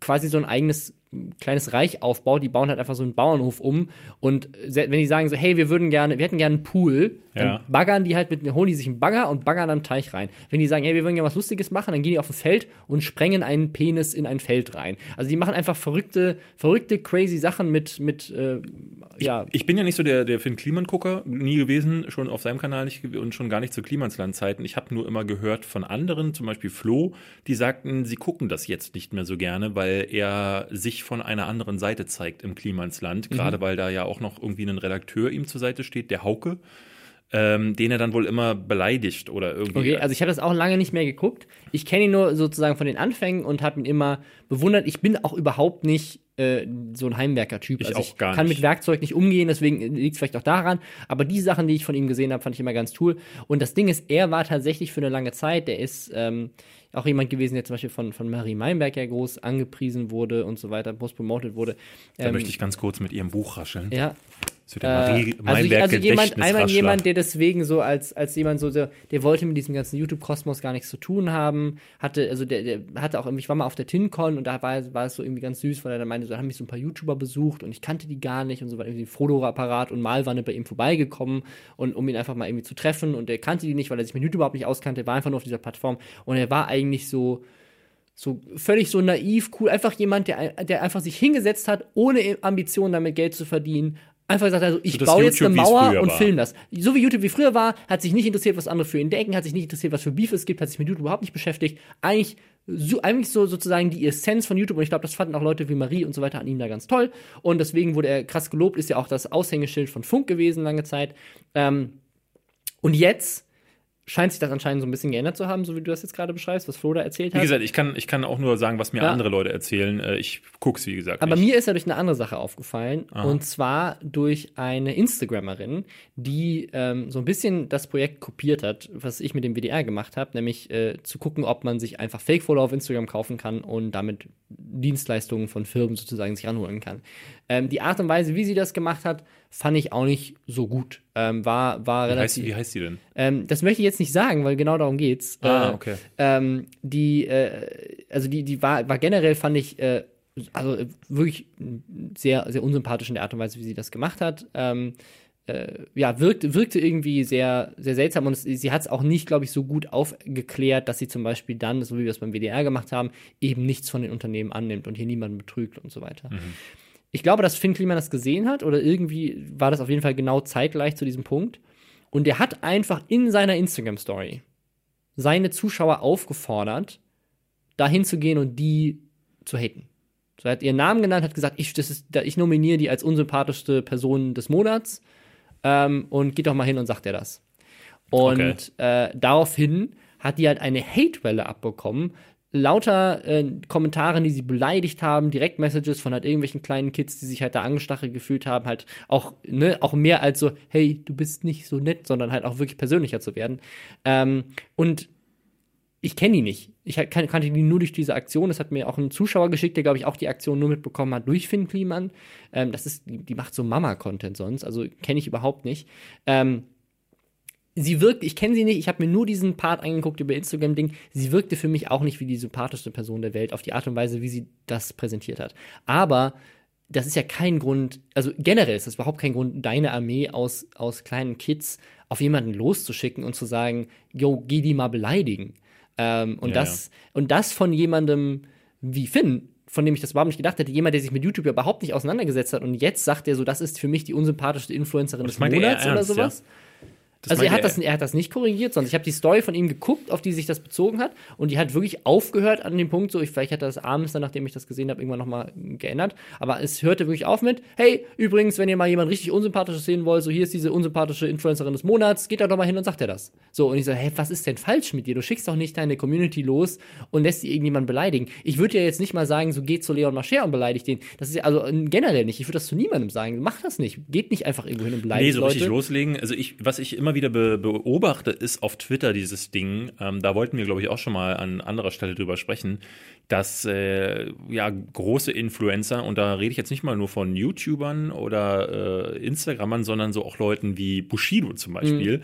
quasi so ein eigenes kleines Reich aufbaut. Die bauen halt einfach so einen Bauernhof um und wenn die sagen so, hey, wir würden gerne, wir hätten gerne einen Pool, dann Ja. baggern die halt mit, holen die sich einen Bagger und baggern einen Teich rein. Wenn die sagen, hey, wir würden gerne was Lustiges machen, dann gehen die auf ein Feld und sprengen einen Penis in ein Feld rein. Also die machen einfach verrückte, verrückte, crazy Sachen mit, mit, äh, ja, Ich bin ja nicht so der, der Finn Kliman-Gucker, nie gewesen, schon auf seinem Kanal nicht und schon gar nicht zu Klimansland-Zeiten. Ich habe nur immer gehört von anderen, zum Beispiel Flo, die sagten, sie gucken das jetzt nicht mehr so gerne, weil er sich von einer anderen Seite zeigt im Klimansland. Mhm. Gerade weil da ja auch noch irgendwie ein Redakteur ihm zur Seite steht, der Hauke, ähm, den er dann wohl immer beleidigt oder irgendwie. Okay, also ich habe das auch lange nicht mehr geguckt. Ich kenne ihn nur sozusagen von den Anfängen und habe ihn immer bewundert. Ich bin auch überhaupt nicht äh, so ein Heimwerker-Typ. Ich also auch gar kann nicht. mit Werkzeug nicht umgehen, deswegen liegt es vielleicht auch daran. Aber die Sachen, die ich von ihm gesehen habe, fand ich immer ganz cool. Und das Ding ist, er war tatsächlich für eine lange Zeit, der ist ähm, auch jemand gewesen, der zum Beispiel von, von Marie Meinberg ja groß angepriesen wurde und so weiter, groß promotet wurde. da Ähm, möchte ich ganz kurz mit ihrem Buch rascheln. ja, wird der Marie äh, also, ich- also jemand, einmal jemand, der deswegen so als, als jemand so, der, der wollte mit diesem ganzen YouTube-Kosmos gar nichts zu tun haben, hatte, also der, der hatte auch, irgendwie- ich war mal auf der TinCon und da war, war es so irgendwie ganz süß, weil er dann meinte, so da haben mich so ein paar YouTuber besucht und ich kannte die gar nicht und so war irgendwie ein Frodo-Apparat und Malwanne bei ihm vorbeigekommen und um ihn einfach mal irgendwie zu treffen und er kannte die nicht, weil er sich mit YouTube überhaupt nicht auskannte, er war einfach nur auf dieser Plattform und er war eigentlich so, so völlig so naiv, cool, einfach jemand, der, der einfach sich hingesetzt hat, ohne Ambition damit Geld zu verdienen. Einfach gesagt, also ich So baue jetzt YouTube, eine wie es Mauer und war. film das. So wie YouTube wie früher war, hat sich nicht interessiert, was andere für ihn denken, hat sich nicht interessiert, was für Beef es gibt, hat sich mit YouTube überhaupt nicht beschäftigt. Eigentlich so, eigentlich so sozusagen die Essenz von YouTube und ich glaube, das fanden auch Leute wie Marie und so weiter an ihm da ganz toll und deswegen wurde er krass gelobt, ist ja auch das Aushängeschild von Funk gewesen lange Zeit. Ähm, und jetzt scheint sich das anscheinend so ein bisschen geändert zu haben, so wie du das jetzt gerade beschreibst, was Flo da erzählt Wie hat. gesagt, ich kann, ich kann auch nur sagen, was mir Ja. andere Leute erzählen. Äh, Ich guck's, wie gesagt. Aber nicht. mir ist ja durch eine andere Sache aufgefallen. Und zwar durch eine Instagrammerin, die ähm, so ein bisschen das Projekt kopiert hat, was ich mit dem WDR gemacht habe, nämlich äh, zu gucken, ob man sich einfach Fake-Follower auf Instagram kaufen kann und damit Dienstleistungen von Firmen sozusagen sich ranholen kann. Ähm, die Art und Weise, wie sie das gemacht hat, fand ich auch nicht so gut. Ähm, war war wie, heißt, relativ. wie heißt die denn? Ähm, das möchte ich jetzt nicht sagen, weil genau darum geht's. Ah, Äh, okay. Ähm, die, äh, also die, die war, war generell, fand ich, äh, also äh, wirklich sehr, sehr unsympathisch in der Art und Weise, wie sie das gemacht hat. Ähm, äh, ja, wirkte, wirkte irgendwie sehr, sehr seltsam und es, sie hat es auch nicht, glaube ich, so gut aufgeklärt, dass sie zum Beispiel dann, so wie wir es beim WDR gemacht haben, eben nichts von den Unternehmen annimmt und hier niemanden betrügt und so weiter. Ich glaube, dass Finn Kliman das gesehen hat oder irgendwie war das auf jeden Fall genau zeitgleich zu diesem Punkt. Und er hat einfach in seiner Instagram-Story seine Zuschauer aufgefordert, dahin zu gehen und die zu haten. So, er hat ihren Namen genannt, hat gesagt, ich, das ist, ich nominiere die als unsympathischste Person des Monats ähm, und geht doch mal hin und sagt er das. Und äh, daraufhin hat die halt eine Hatewelle abbekommen. Lauter äh, Kommentare, die sie beleidigt haben, Direktmessages von halt irgendwelchen kleinen Kids, die sich halt da angestachelt gefühlt haben, halt auch, ne, auch mehr als so, hey, du bist nicht so nett, sondern halt auch wirklich persönlicher zu werden. Ähm, und ich kenne die nicht. Ich kan kannte die nur durch diese Aktion. Das hat mir auch ein Zuschauer geschickt, der, glaube ich, auch die Aktion nur mitbekommen hat durch Finn Kliman. Ähm, das ist, die, die macht so Mama-Content sonst, also kenne ich überhaupt nicht. Ähm, sie wirkt, ich kenne sie nicht, ich habe mir nur diesen Part angeguckt über Instagram-Ding. Sie wirkte für mich auch nicht wie die sympathischste Person der Welt, auf die Art und Weise, wie sie das präsentiert hat. Aber das ist ja kein Grund, also generell ist das überhaupt kein Grund, deine Armee aus, aus kleinen Kids auf jemanden loszuschicken und zu sagen, yo, geh die mal beleidigen. Ähm, und, Ja, das, und das von jemandem wie Finn, von dem ich das überhaupt nicht gedacht hätte, jemand, der sich mit YouTube überhaupt nicht auseinandergesetzt hat und jetzt sagt er so, das ist für mich die unsympathischste Influencerin des Monats oder sowas. Das also er hat, das, er hat das nicht korrigiert, sondern ich habe die Story von ihm geguckt, auf die sich das bezogen hat. Und die hat wirklich aufgehört an dem Punkt, so ich, vielleicht hat er das abends dann, nachdem ich das gesehen habe, irgendwann nochmal geändert. Aber es hörte wirklich auf mit, hey, übrigens, wenn ihr mal jemand richtig Unsympathisches sehen wollt, so hier ist diese unsympathische Influencerin des Monats, geht da doch mal hin und sagt er das. So, und ich so, hey, was ist denn falsch mit dir? Du schickst doch nicht deine Community los und lässt sie irgendjemand beleidigen. Ich würde ja jetzt nicht mal sagen, so geht zu Leon Mascher und beleidigt den. Das ist ja also generell nicht. Ich würde das zu niemandem sagen. Mach das nicht. Geht nicht einfach irgendwo hin und beleidigt Nee, so Leute. richtig loslegen. Also ich, was ich immer wieder be beobachte, ist auf Twitter dieses Ding. Ähm, da wollten wir, glaube ich, auch schon mal an anderer Stelle drüber sprechen, dass äh, ja große Influencer und da rede ich jetzt nicht mal nur von YouTubern oder äh, Instagrammern, sondern so auch Leuten wie Bushido zum Beispiel,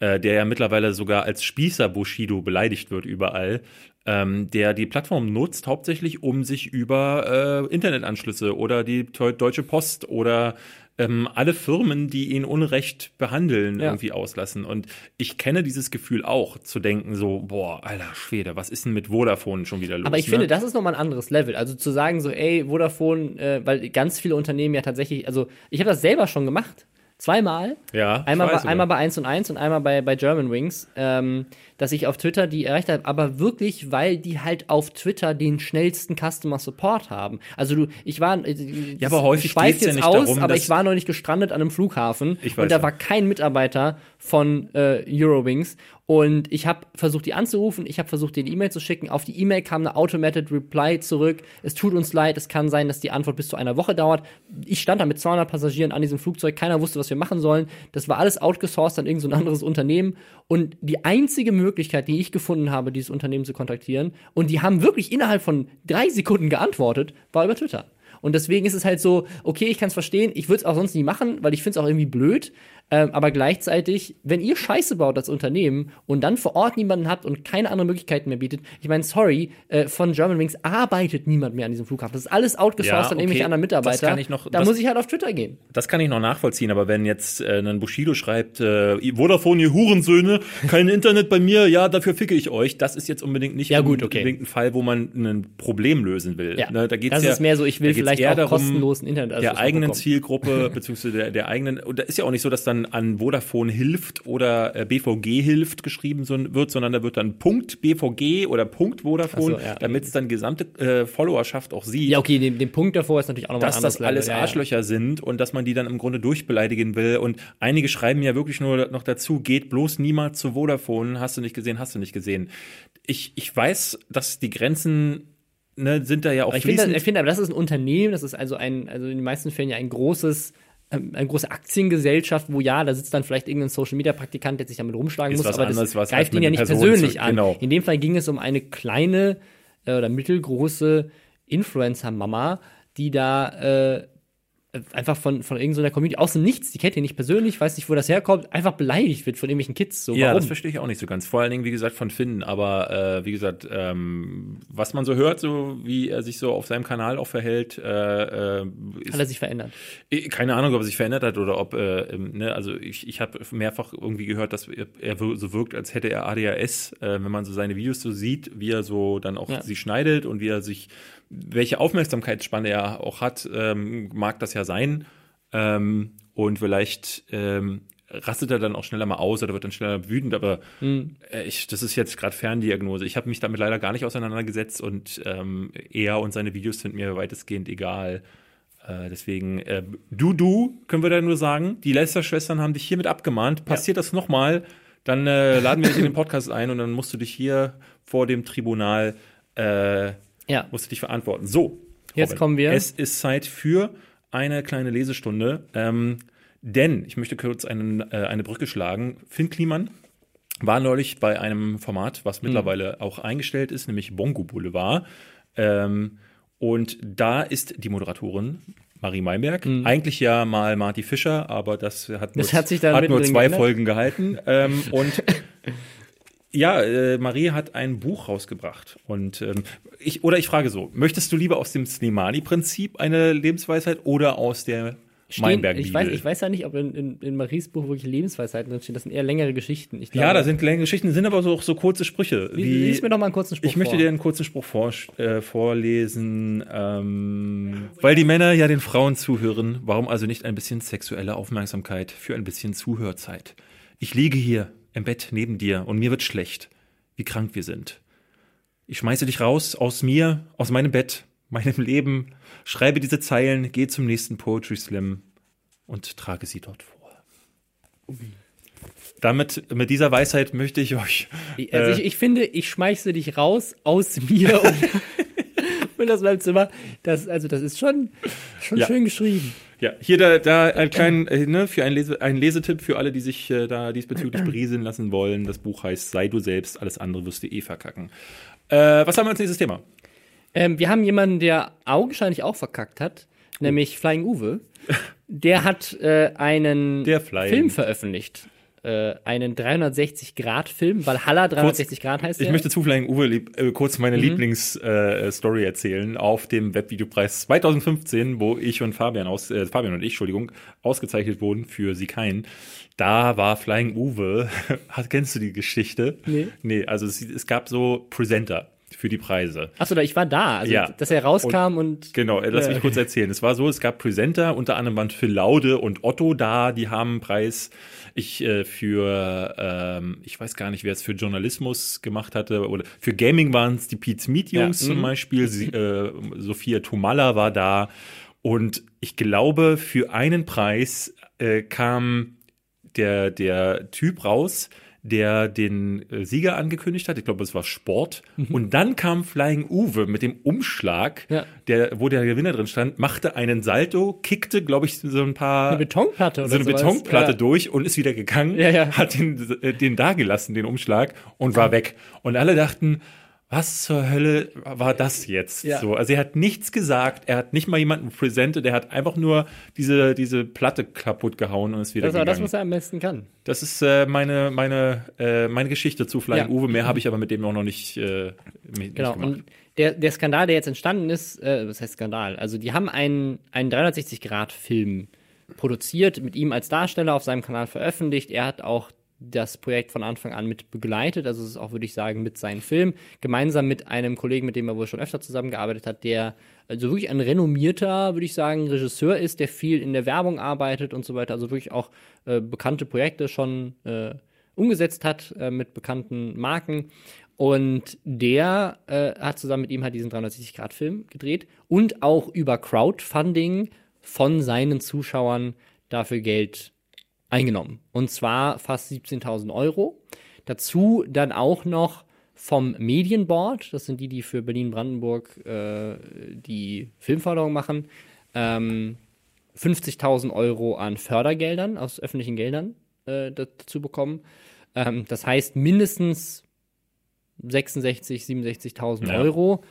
äh, der ja mittlerweile sogar als Spießer Bushido beleidigt wird überall. Ähm, der die Plattform nutzt, hauptsächlich um sich über äh, Internetanschlüsse oder die Deutsche Post oder ähm, alle Firmen, die ihn unrecht behandeln, Ja. irgendwie auslassen. Und ich kenne dieses Gefühl auch, zu denken so, boah, alter Schwede, was ist denn mit Vodafone schon wieder los? Aber ich ne? finde, das ist nochmal ein anderes Level. Also zu sagen so, ey, Vodafone, äh, weil ganz viele Unternehmen ja tatsächlich, also ich habe das selber schon gemacht. Zweimal. Ja, Einmal, bei, einmal bei 1 und 1 und einmal bei, bei German Wings, ähm, dass ich auf Twitter die erreicht habe, aber wirklich, weil die halt auf Twitter den schnellsten Customer Support haben. Also du, ich war, äh, Ja, aber häufig geht's ja jetzt nicht aus, darum, aber ich war noch nicht gestrandet an einem Flughafen Ich weiß und da ja. war kein Mitarbeiter von äh, Eurowings und ich habe versucht, die anzurufen, ich habe versucht, denen E-Mail zu schicken. Auf die E-Mail kam eine Automated Reply zurück. Es tut uns leid, es kann sein, dass die Antwort bis zu einer Woche dauert. Ich stand da mit 200 Passagieren an diesem Flugzeug, keiner wusste, was wir machen sollen. Das war alles outgesourced an irgendein so anderes Unternehmen. Und die einzige Möglichkeit, die ich gefunden habe, dieses Unternehmen zu kontaktieren, und die haben wirklich innerhalb von drei Sekunden geantwortet, war über Twitter. Und deswegen ist es halt so, okay, ich kann es verstehen, ich würde es auch sonst nie machen, weil ich finde es auch irgendwie blöd. Ähm, aber gleichzeitig, wenn ihr Scheiße baut als Unternehmen und dann vor Ort niemanden habt und keine andere Möglichkeiten mehr bietet, ich meine, sorry, äh, von Germanwings arbeitet niemand mehr an diesem Flughafen. Das ist alles outgesourced Ja, an irgendwelche okay, anderen das Mitarbeiter. kann ich noch- da das- muss ich halt auf Twitter gehen. Das kann ich noch nachvollziehen, aber wenn jetzt äh, ein Bushido schreibt, äh, Vodafone, ihr Hurensöhne, kein Internet bei mir, ja, dafür ficke ich euch, das ist jetzt unbedingt nicht Ja, gut, okay. unbedingt ein Fall, wo man ein Problem lösen will. Ja, Ne, da geht's das ja, ist mehr so, ich will vielleicht auch darum, kostenlosen Internet der eigenen Zielgruppe, beziehungsweise der, der eigenen, und da ist ja auch nicht so, dass dann an Vodafone hilft oder äh, BVG hilft geschrieben so, wird, sondern da wird dann Punkt BVG oder Punkt Vodafone, so, ja. damit es dann gesamte äh, Followerschaft auch sieht Ja, okay, den, den Punkt davor ist natürlich auch nochmal dass das anderes alles Level. Ja. Arschlöcher sind und dass man die dann im Grunde durchbeleidigen will. Und einige schreiben ja wirklich nur noch dazu, geht bloß niemals zu Vodafone, hast du nicht gesehen, hast du nicht gesehen. Ich, ich weiß, dass die Grenzen ne, sind da ja auch Aber ich finde, ich finde, aber das ist ein Unternehmen, das ist also ein, also in den meisten Fällen ja ein großes, eine große Aktiengesellschaft, wo ja, da sitzt dann vielleicht irgendein Social Media Praktikant, der sich damit rumschlagen Ist muss, aber anderes, das greift ihn ja nicht Person persönlich zu- an. genau. In dem Fall ging es um eine kleine äh, oder mittelgroße Influencer-Mama, die da äh, einfach von, von irgendeiner Community aus dem Nichts, die kennt ihr nicht persönlich, weiß nicht, wo das herkommt, einfach beleidigt wird von irgendwelchen Kids. So, ja, warum? das verstehe ich auch nicht so ganz. Vor allen Dingen, wie gesagt, von Finn. Aber äh, wie gesagt, ähm, was man so hört, so wie er sich so auf seinem Kanal auch verhält, äh, äh, ist Hat er sich verändert? Keine Ahnung, ob er sich verändert hat oder ob, äh, ähm, ne, also ich, ich habe mehrfach irgendwie gehört, dass er, so wirkt, als hätte er ADHS, äh, wenn man so seine Videos so sieht, wie er so dann auch Ja. sie schneidet und wie er sich, welche Aufmerksamkeitsspanne er auch hat, ähm, mag das ja sein. Ähm, und vielleicht ähm, rastet er dann auch schneller mal aus oder wird dann schneller wütend, aber Hm. äh, ich, das ist jetzt gerade Ferndiagnose. Ich habe mich damit leider gar nicht auseinandergesetzt und ähm, er und seine Videos sind mir weitestgehend egal. Äh, deswegen, äh, du, du, können wir da nur sagen, die Lester-Schwestern haben dich hiermit abgemahnt. Passiert das nochmal, dann äh, laden wir dich in den Podcast ein und dann musst du dich hier vor dem Tribunal, äh, Ja. musst du dich verantworten. So, Jetzt kommen wir- Es ist Zeit für eine kleine Lesestunde, ähm, denn ich möchte kurz einen, äh, eine Brücke schlagen. Finn Kliman war neulich bei einem Format, was mittlerweile auch eingestellt ist, nämlich Bongo Boulevard. Ähm, und da ist die Moderatorin Marie Meinberg. Eigentlich ja mal Marty Fischer, aber das hat nur, Das hat hat nur zwei geändert. Folgen gehalten. ähm, und Ja, äh, Marie hat ein Buch rausgebracht. Und ähm, ich, oder ich frage so, möchtest du lieber aus dem Slimani-Prinzip eine Lebensweisheit oder aus der Stehen, ich, weiß, ich weiß ja nicht, ob in, in, in Maries Buch wirklich Lebensweisheiten drinstehen. Das sind eher längere Geschichten. Ich ja, glaube- da sind längere Geschichten, sind aber so, auch so kurze Sprüche. Wie, lies mir doch mal einen kurzen Spruch ich möchte vor. dir einen kurzen Spruch vor, äh, vorlesen. Ähm, weil die Männer ja den Frauen zuhören, warum also nicht ein bisschen sexuelle Aufmerksamkeit für ein bisschen Zuhörzeit? Ich liege hier im Bett neben dir und mir wird schlecht, wie krank wir sind. Ich schmeiße dich raus aus mir, aus meinem Bett, meinem Leben, schreibe diese Zeilen, geh zum nächsten Poetry Slam und trage sie dort vor. Damit, mit dieser Weisheit möchte ich euch. Ich- Also äh, ich, ich finde, ich schmeiße dich raus aus mir und, und aus meinem Zimmer. Das, also das ist schon, schon Ja. schön geschrieben. Ja, hier da, da ein kleinen, äh, ne, für ein, Lese, ein Lesetipp für alle, die sich äh, da diesbezüglich berieseln lassen wollen. Das Buch heißt Sei du selbst, alles andere wirst du eh verkacken. Äh, was haben wir als nächstes Thema? Ähm, wir haben jemanden, der augenscheinlich auch verkackt hat, nämlich Flying Uwe. Der hat äh, einen. Film veröffentlicht. Äh, einen 360-Grad-Film, Valhalla 360 Grad heißt Ich der. möchte zufällig Uwe lieb, äh, kurz meine Lieblingsstory äh, erzählen auf dem Webvideopreis 2015, wo ich und Fabian aus äh, Fabian und ich, Entschuldigung, ausgezeichnet wurden für Sie kein. Da war Flying Uwe. Kennst du die Geschichte? Nee. Nee, also es, es gab so Presenter für die Preise. Achso, da ich war da, also Ja. dass er rauskam und, Genau, äh, lass mich kurz erzählen. Es war so, es gab Presenter, unter anderem waren Phil Laude und Otto da, die haben einen Preis. Ich äh, für, ähm, ich weiß gar nicht, wer es für Journalismus gemacht hatte, oder für Gaming waren es die Pete's Meet Jungs Ja, zum mhm. Beispiel. Sie, äh, Sophia Tomalla war da. Und ich glaube, für einen Preis äh, kam der, der Typ raus, der den äh, Sieger angekündigt hat. Ich glaube, es war Sport. Und dann kam Flying Uwe mit dem Umschlag, Ja. der, wo der Gewinner drin stand, machte einen Salto, kickte, glaube ich, so ein paar eine Betonplatte oder so eine sowas. Betonplatte ja. durch und ist wieder gegangen, Ja, ja. hat den, äh, den da gelassen, den Umschlag, und war weg. Und alle dachten, was zur Hölle war das jetzt? Ja. So, also er hat nichts gesagt, er hat nicht mal jemanden präsentiert, er hat einfach nur diese, diese Platte kaputt gehauen und ist wieder Das aber das, was er am besten kann. Das ist äh, meine, meine, äh, meine Geschichte zu Flying Ja. Uwe. Mehr habe ich aber mit dem auch noch nicht, äh, nicht Genau. gemacht. Und der, der Skandal, der jetzt entstanden ist, äh, was heißt Skandal? Also die haben einen, einen 360-Grad-Film produziert, mit ihm als Darsteller auf seinem Kanal veröffentlicht. Er hat auch das Projekt von Anfang an mit begleitet, also es ist auch, würde ich sagen, mit seinem Film, gemeinsam mit einem Kollegen, mit dem er wohl schon öfter zusammengearbeitet hat, der also wirklich ein renommierter, würde ich sagen, Regisseur ist, der viel in der Werbung arbeitet und so weiter, also wirklich auch äh, bekannte Projekte schon äh, umgesetzt hat äh, mit bekannten Marken. Und der äh, hat zusammen mit ihm halt diesen 360-Grad-Film gedreht und auch über Crowdfunding von seinen Zuschauern dafür Geld eingenommen. Und zwar fast 17.000 Euro. Dazu dann auch noch vom Medienboard, das sind die, die für Berlin-Brandenburg äh, die Filmförderung machen, ähm, 50.000 Euro an Fördergeldern aus öffentlichen Geldern äh, dazu bekommen. Ähm, das heißt mindestens 66, 67.000 Ja. Euro.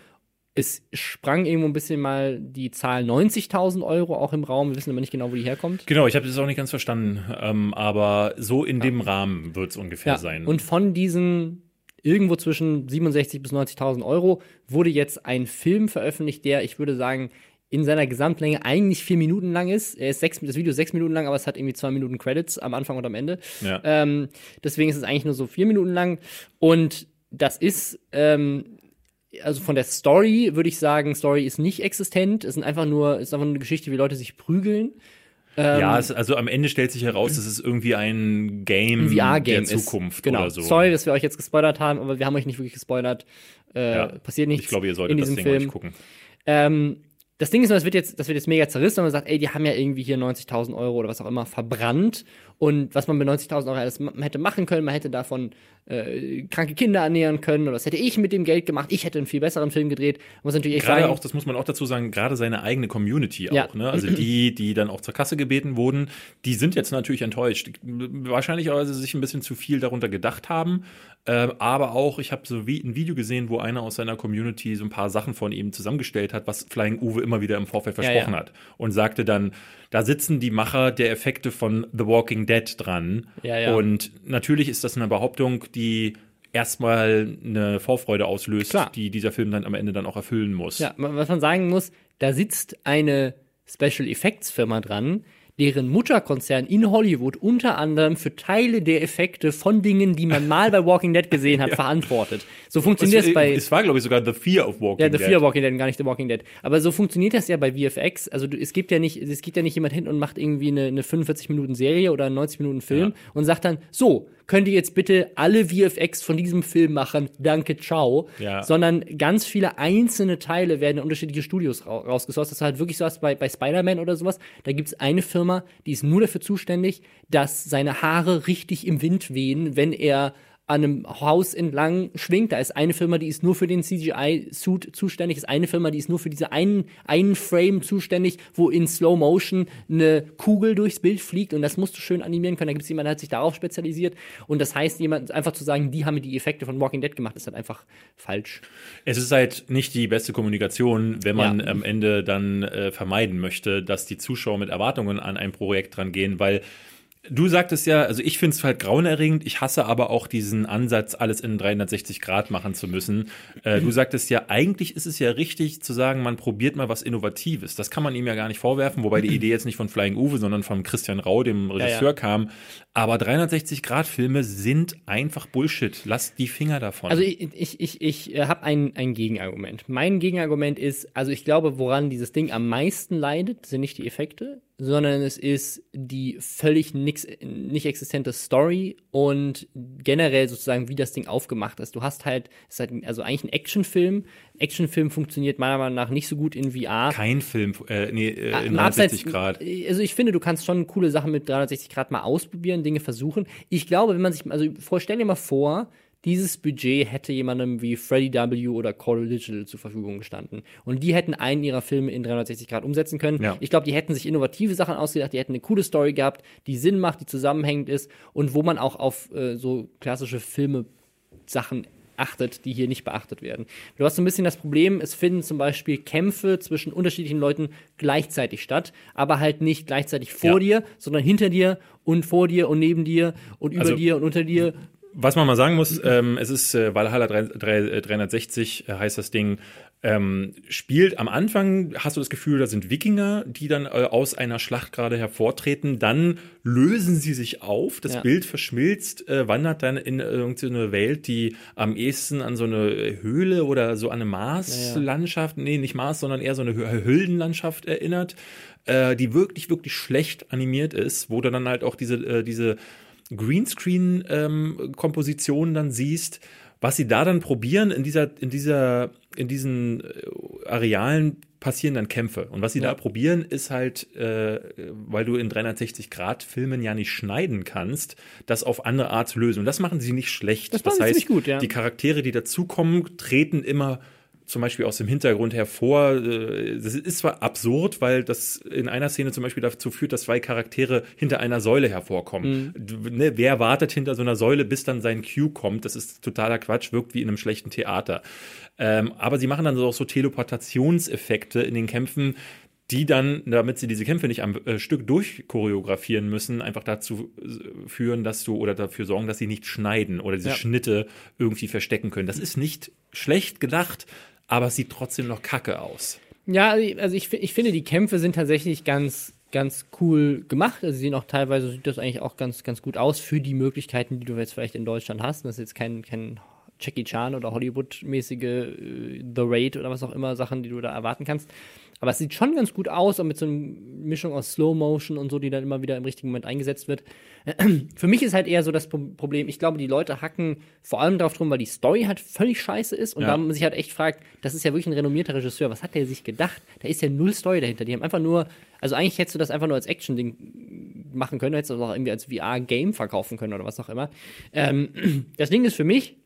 Es sprang irgendwo ein bisschen mal die Zahl 90.000 Euro auch im Raum. Wir wissen aber nicht genau, wo die herkommt. Genau, ich habe das auch nicht ganz verstanden, ähm, aber so in dem Rahmen wird es ungefähr sein. Und von diesen irgendwo zwischen 67.000 bis 90.000 Euro wurde jetzt ein Film veröffentlicht, der, ich würde sagen, in seiner Gesamtlänge eigentlich vier Minuten lang ist. Er ist sechs, das Video ist sechs Minuten lang, aber es hat irgendwie zwei Minuten Credits am Anfang und am Ende. Ja. Ähm, deswegen ist es eigentlich nur so vier Minuten lang. Und das ist, ähm, also von der Story würde ich sagen, Story ist nicht existent. Es sind einfach nur, es ist einfach nur eine Geschichte, wie Leute sich prügeln. ja, es, also am Ende stellt sich heraus, dass es irgendwie ein Game Ein VR-Game der Zukunft ist. Genau. oder so. Sorry, dass wir euch jetzt gespoilert haben, aber wir haben euch nicht wirklich gespoilert. Äh, Ja. Passiert nichts. Ich glaube, ihr in solltet das diesem Ding Film. euch gucken. Ähm, das Ding ist, nur, das wird jetzt, das wird jetzt mega zerrissen und man sagt, ey, die haben ja irgendwie hier 90.000 Euro oder was auch immer verbrannt. Und was man mit 90.000 Euro alles hätte machen können, man hätte davon äh, kranke Kinder ernähren können oder was hätte ich mit dem Geld gemacht. Ich hätte einen viel besseren Film gedreht. Muss natürlich Gerade sagen, auch, das muss man auch dazu sagen, gerade seine eigene Community Ja. auch, ne? Also die, die dann auch zur Kasse gebeten wurden, die sind jetzt natürlich enttäuscht. Wahrscheinlich, weil sie sich ein bisschen zu viel darunter gedacht haben. Ähm, aber auch, ich habe so wie ein Video gesehen, wo einer aus seiner Community so ein paar Sachen von ihm zusammengestellt hat, was Flying Uwe immer wieder im Vorfeld Ja, versprochen ja. hat. Und sagte dann, da sitzen die Macher der Effekte von The Walking Dead dran. Ja, ja. Und natürlich ist das eine Behauptung, die erstmal eine Vorfreude auslöst, Klar. die dieser Film dann am Ende dann auch erfüllen muss. Ja, was man sagen muss, da sitzt eine Special Effects Firma dran, deren Mutterkonzern in Hollywood unter anderem für Teile der Effekte von Dingen, die man mal bei Walking Dead gesehen hat, verantwortet. So funktioniert es bei es war, glaube ich, sogar The Fear of Walking ja, The Dead. Fear Walking Dead, gar nicht The Walking Dead. Aber so funktioniert das ja bei VFX. Also du, es gibt ja nicht, es geht ja nicht jemand hin und macht irgendwie eine, eine 45 Minuten Serie oder einen 90 Minuten Film Ja. und sagt dann, so, könnt ihr jetzt bitte alle VFX von diesem Film machen, danke, ciao. Ja. Sondern ganz viele einzelne Teile werden in unterschiedliche Studios ra rausgesourced. Das ist halt wirklich so was bei, bei Spider-Man oder sowas. Da gibt's eine Firma, die ist nur dafür zuständig, dass seine Haare richtig im Wind wehen, wenn er an einem Haus entlang schwingt. Da ist eine Firma, die ist nur für den CGI-Suit zuständig, ist eine Firma, die ist nur für diese einen, einen Frame zuständig, wo in Slow Motion eine Kugel durchs Bild fliegt und das musst du schön animieren können. Da gibt es jemanden, der hat sich darauf spezialisiert. Und das heißt, jemand einfach zu sagen, die haben die Effekte von Walking Dead gemacht, ist halt einfach falsch. Es ist halt nicht die beste Kommunikation, wenn man Ja. am Ende dann äh, vermeiden möchte, dass die Zuschauer mit Erwartungen an ein Projekt dran gehen, weil du sagtest ja, also ich finde es halt grauenerregend, ich hasse aber auch diesen Ansatz, alles in 360 Grad machen zu müssen. Äh, du sagtest ja, eigentlich ist es ja richtig zu sagen, man probiert mal was Innovatives. Das kann man ihm ja gar nicht vorwerfen, wobei die Idee jetzt nicht von Flying Uwe, sondern von Christian Rau, dem Regisseur, ja. kam. Aber 360 Grad Filme sind einfach Bullshit. Lass die Finger davon. Also ich, ich, ich, ich äh, habe ein, ein Gegenargument. Mein Gegenargument ist, also ich glaube, woran dieses Ding am meisten leidet, sind nicht die Effekte, sondern es ist die völlig nix, nicht existente Story und generell sozusagen, wie das Ding aufgemacht ist. Du hast halt, es ist halt also eigentlich ein Actionfilm. Actionfilm funktioniert meiner Meinung nach nicht so gut in VR. kein Film, äh, nee, äh, in Im Abseits- 360 Grad. Also ich finde, du kannst schon coole Sachen mit 360 Grad mal ausprobieren, Dinge versuchen. Ich glaube, wenn man sich, also stell dir mal vor, dieses Budget hätte jemandem wie Freddy W. oder Call Digital zur Verfügung gestanden. Und die hätten einen ihrer Filme in 360 Grad umsetzen können. Ja. Ich glaube, die hätten sich innovative Sachen ausgedacht, die hätten eine coole Story gehabt, die Sinn macht, die zusammenhängend ist und wo man auch auf äh, so klassische Filme Sachen achtet, die hier nicht beachtet werden. Du hast so ein bisschen das Problem, es finden zum Beispiel Kämpfe zwischen unterschiedlichen Leuten gleichzeitig statt, aber halt nicht gleichzeitig vor Ja. dir, sondern hinter dir und vor dir und neben dir und über Also- dir und unter dir. Was man mal sagen muss, ähm, es ist äh, Valhalla 3, 3, äh, 360 äh, heißt das Ding. Ähm, spielt am Anfang, hast du das Gefühl, da sind Wikinger, die dann äh, aus einer Schlacht gerade hervortreten. Dann lösen sie sich auf, das Ja. Bild verschmilzt, äh, wandert dann in irgendeine Welt, die am ehesten an so eine Höhle oder so an eine Marslandschaft, nee, nicht Mars, sondern eher so eine Hü- Hüllenlandschaft erinnert, äh, die wirklich, wirklich schlecht animiert ist, wo dann halt auch diese, äh, diese Greenscreen-Kompositionen dann siehst, was sie da dann probieren in dieser, in dieser, in diesen äh, Arealen passieren dann Kämpfe. Und was sie Ja. da probieren, ist halt, äh, weil du in 360-Grad-Filmen ja nicht schneiden kannst, das auf andere Art zu lösen. Und das machen sie nicht schlecht. Das sie heißt, gut, ja. die Charaktere, die dazukommen, treten immer zum Beispiel aus dem Hintergrund hervor. Äh, Das ist zwar absurd, weil das in einer Szene zum Beispiel dazu führt, dass zwei Charaktere hinter einer Säule hervorkommen. Mhm. Ne, wer wartet hinter so einer Säule, bis dann sein Cue kommt? Das ist totaler Quatsch, wirkt wie in einem schlechten Theater. Ähm, aber sie machen dann auch so Teleportationseffekte in den Kämpfen, die dann, damit sie diese Kämpfe nicht am äh, Stück durchchoreografieren müssen, einfach dazu äh, führen, dass du oder dafür sorgen, dass sie nicht schneiden oder diese Ja. Schnitte irgendwie verstecken können. Das ist nicht schlecht gedacht, aber es sieht trotzdem noch kacke aus. Ja, also ich, ich finde, die Kämpfe sind tatsächlich ganz, ganz cool gemacht. Also sie sehen auch teilweise, sieht das eigentlich auch ganz, ganz gut aus für die Möglichkeiten, die du jetzt vielleicht in Deutschland hast. Das ist jetzt kein, kein Jackie Chan oder Hollywood-mäßige äh, The Raid oder was auch immer Sachen, die du da erwarten kannst. Aber es sieht schon ganz gut aus, auch mit so einer Mischung aus Slow Motion und so, die dann immer wieder im richtigen Moment eingesetzt wird. Für mich ist halt eher so das Pro- Problem, ich glaube, die Leute hacken vor allem darauf drum, weil die Story halt völlig scheiße ist und Ja. da man sich halt echt fragt, das ist ja wirklich ein renommierter Regisseur, was hat der sich gedacht? Da ist ja null Story dahinter. Die haben einfach nur, also eigentlich hättest du das einfach nur als Action-Ding machen können, hättest du das auch irgendwie als VR-Game verkaufen können oder was auch immer. Ähm, das Ding ist für mich,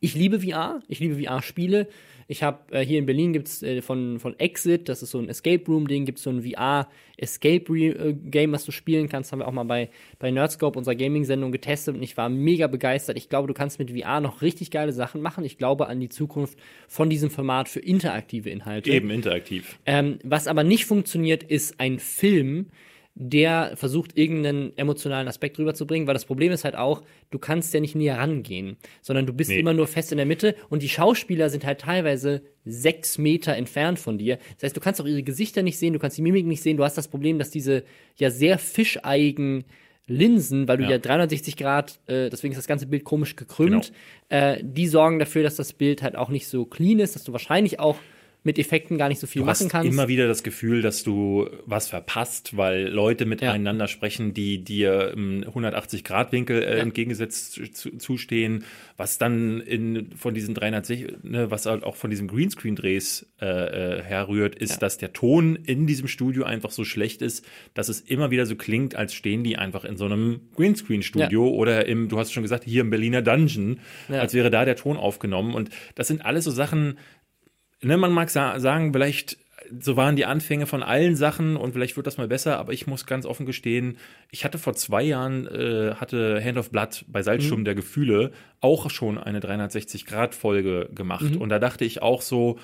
ich liebe VR, ich liebe VR-Spiele. Ich habe äh, hier in Berlin gibt's äh, von, von Exit, das ist so ein Escape Room-Ding, gibt es so ein VR-Escape-Game, was du spielen kannst. Haben wir auch mal bei, bei Nerdscope, unserer Gaming-Sendung, getestet und ich war mega begeistert. Ich glaube, du kannst mit VR noch richtig geile Sachen machen. Ich glaube an die Zukunft von diesem Format für interaktive Inhalte. Eben interaktiv. Ähm, was aber nicht funktioniert, ist ein Film, der versucht, irgendeinen emotionalen Aspekt rüberzubringen, weil das Problem ist halt auch, du kannst ja nicht näher rangehen, sondern du bist Nee. immer nur fest in der Mitte und die Schauspieler sind halt teilweise sechs Meter entfernt von dir. Das heißt, du kannst auch ihre Gesichter nicht sehen, du kannst die Mimik nicht sehen, du hast das Problem, dass diese ja sehr fischeigen Linsen, weil du ja, Ja. 360 Grad, äh, deswegen ist das ganze Bild komisch gekrümmt, Genau. äh, die sorgen dafür, dass das Bild halt auch nicht so clean ist, dass du wahrscheinlich auch mit Effekten gar nicht so viel Du machen hast kannst. immer wieder das Gefühl, dass du was verpasst, weil Leute miteinander sprechen, die dir im 180-Grad-Winkel äh, Ja. entgegengesetzt zu, zustehen, was dann in, von diesen 360, ne, was halt auch von diesen Greenscreen-Drehs äh, äh, herrührt, ist, Ja. dass der Ton in diesem Studio einfach so schlecht ist, dass es immer wieder so klingt, als stehen die einfach in so einem Greenscreen-Studio oder im, du hast schon gesagt, hier im Berliner Dungeon, Ja. als wäre da der Ton aufgenommen. Und das sind alles so Sachen, ne, man mag sa sagen, vielleicht so waren die Anfänge von allen Sachen und vielleicht wird das mal besser, aber ich muss ganz offen gestehen, ich hatte vor zwei Jahren, äh, hatte Hand of Blood bei Salzsturm der Gefühle auch schon eine 360-Grad-Folge gemacht und da dachte ich auch so,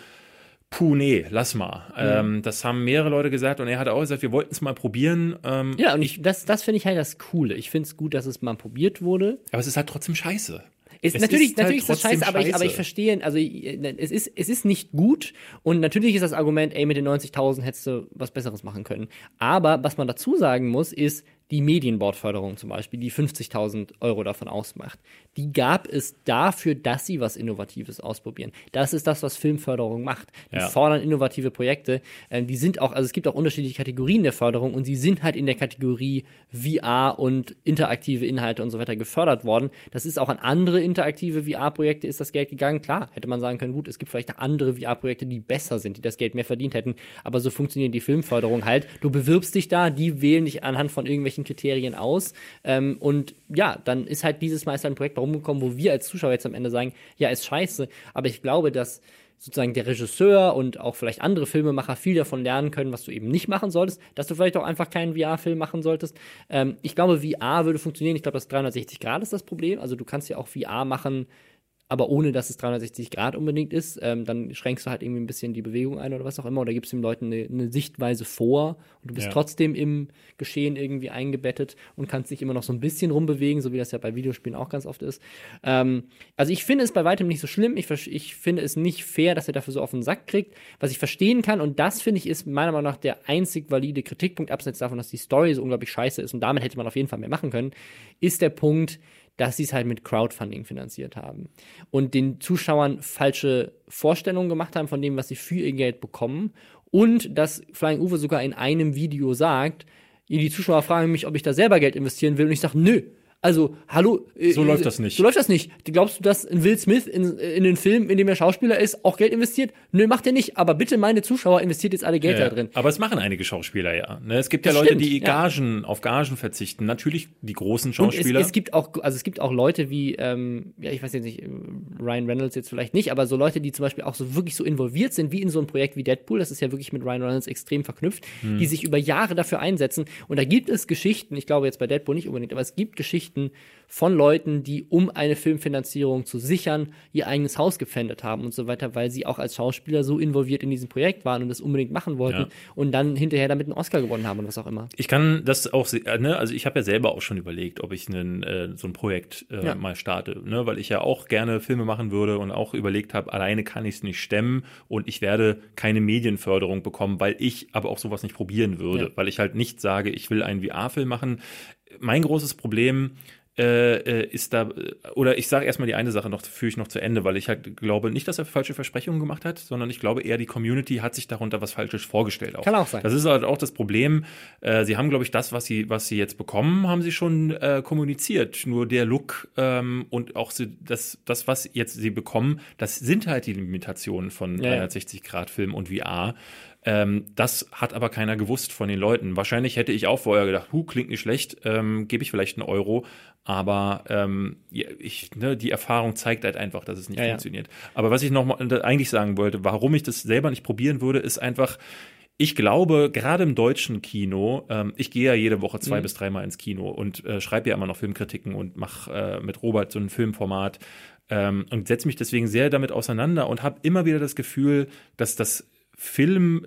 puh, nee, lass mal. Ähm, das haben mehrere Leute gesagt und er hat auch gesagt, wir wollten es mal probieren, ähm, Ja, und ich, das, das finde ich halt das Coole. Ich finde es gut, dass es mal probiert wurde. aber es ist halt trotzdem scheiße. Ist, Es natürlich ist halt natürlich ist das trotzdem scheiße, aber ich, aber ich scheiße. verstehe, also ich, es, ist, es ist nicht gut und natürlich ist das Argument, ey, mit den 90.000 hättest du was Besseres machen können. Aber was man dazu sagen muss, ist, die Medienbordförderung zum Beispiel, die 50.000 Euro davon ausmacht, die gab es dafür, dass sie was Innovatives ausprobieren. Das ist das, was Filmförderung macht. Die Ja. fordern innovative Projekte. Ähm, die sind auch, also es gibt auch unterschiedliche Kategorien der Förderung und sie sind halt in der Kategorie VR und interaktive Inhalte und so weiter gefördert worden. Das ist auch an andere interaktive VR-Projekte ist das Geld gegangen. Klar, hätte man sagen können, gut, es gibt vielleicht andere VR-Projekte, die besser sind, die das Geld mehr verdient hätten. Aber so funktioniert die Filmförderung halt. Du bewirbst dich da, die wählen dich anhand von irgendwelchen Kriterien aus. Ähm, und ja, dann ist halt dieses Mal ist halt ein Projekt rumgekommen, wo wir als Zuschauer jetzt am Ende sagen, ja, ist scheiße. Aber ich glaube, dass sozusagen der Regisseur und auch vielleicht andere Filmemacher viel davon lernen können, was du eben nicht machen solltest, dass du vielleicht auch einfach keinen VR-Film machen solltest. Ähm, ich glaube, VR würde funktionieren. Ich glaube, das 360 Grad ist das Problem. Also du kannst ja auch VR machen, aber ohne dass es 360 Grad unbedingt ist, ähm, dann schränkst du halt irgendwie ein bisschen die Bewegung ein oder was auch immer, oder gibst den Leuten eine, eine Sichtweise vor und du bist Ja. trotzdem im Geschehen irgendwie eingebettet und kannst dich immer noch so ein bisschen rumbewegen, so wie das ja bei Videospielen auch ganz oft ist. Ähm, also ich finde es bei weitem nicht so schlimm. Ich, ich finde es nicht fair, dass er dafür so auf den Sack kriegt. Was ich verstehen kann, und das finde ich ist meiner Meinung nach der einzig valide Kritikpunkt, abseits davon, dass die Story so unglaublich scheiße ist und damit hätte man auf jeden Fall mehr machen können, ist der Punkt, dass sie es halt mit Crowdfunding finanziert haben. Und den Zuschauern falsche Vorstellungen gemacht haben von dem, was sie für ihr Geld bekommen. Und dass Flying Uwe sogar in einem Video sagt, die Zuschauer fragen mich, ob ich da selber Geld investieren will. Und ich sage, nö. Also, hallo. äh, So läuft das nicht. So läuft das nicht. Glaubst du, dass ein Will Smith in, in den Film, in dem er Schauspieler ist, auch Geld investiert? Nö, macht er nicht. Aber bitte, meine Zuschauer, investiert jetzt alle Geld Ja, da drin. Aber es machen einige Schauspieler ja. Ne? Es gibt ja Das Leute, stimmt, die ja. Gagen auf Gagen verzichten. Natürlich die großen Und es, Schauspieler. es gibt auch, also es gibt auch Leute wie, ähm, ja, ich weiß jetzt nicht, Ryan Reynolds jetzt vielleicht nicht, aber so Leute, die zum Beispiel auch so wirklich so involviert sind, wie in so ein Projekt wie Deadpool, das ist ja wirklich mit Ryan Reynolds extrem verknüpft, Hm. die sich über Jahre dafür einsetzen. Und da gibt es Geschichten, ich glaube jetzt bei Deadpool nicht unbedingt, aber es gibt Geschichten von Leuten, die, um eine Filmfinanzierung zu sichern, ihr eigenes Haus gepfändet haben und so weiter, weil sie auch als Schauspieler so involviert in diesem Projekt waren und das unbedingt machen wollten Ja. und dann hinterher damit einen Oscar gewonnen haben und was auch immer. ich kann das auch, äh, ne, also ich habe ja selber auch schon überlegt, ob ich einen, äh, so ein Projekt äh, Ja. mal starte, ne, weil ich ja auch gerne Filme machen würde und auch überlegt habe, alleine kann ich es nicht stemmen und ich werde keine Medienförderung bekommen, weil ich aber auch sowas nicht probieren würde, Ja. weil ich halt nicht sage, ich will einen VR-Film machen. Mein großes Problem äh, äh, ist da, äh, oder ich sage erstmal die eine Sache noch, führe ich noch zu Ende, weil ich halt glaube nicht, dass er falsche Versprechungen gemacht hat, sondern ich glaube eher, die Community hat sich darunter was Falsches vorgestellt. Auch. Kann auch sein. Das ist halt auch das Problem. Äh, sie haben, glaube ich, das, was sie, was sie jetzt bekommen, haben sie schon äh, kommuniziert. Nur der Look ähm, und auch sie, das, das, was jetzt sie bekommen, das sind halt die Limitationen von Ja, ja. 360-Grad-Film und VR. Ähm, das hat aber keiner gewusst von den Leuten. Wahrscheinlich hätte ich auch vorher gedacht, hu, klingt nicht schlecht, ähm, gebe ich vielleicht einen Euro. Aber ähm, ja, ich, ne, die Erfahrung zeigt halt einfach, dass es nicht Ja, ja. funktioniert. Aber was ich noch mal äh, eigentlich sagen wollte, warum ich das selber nicht probieren würde, ist einfach, ich glaube, gerade im deutschen Kino, ähm, ich gehe ja jede Woche zwei Mhm. bis dreimal ins Kino und äh, schreibe ja immer noch Filmkritiken und mache äh, mit Robert so ein Filmformat ähm, und setze mich deswegen sehr damit auseinander und habe immer wieder das Gefühl, dass das Film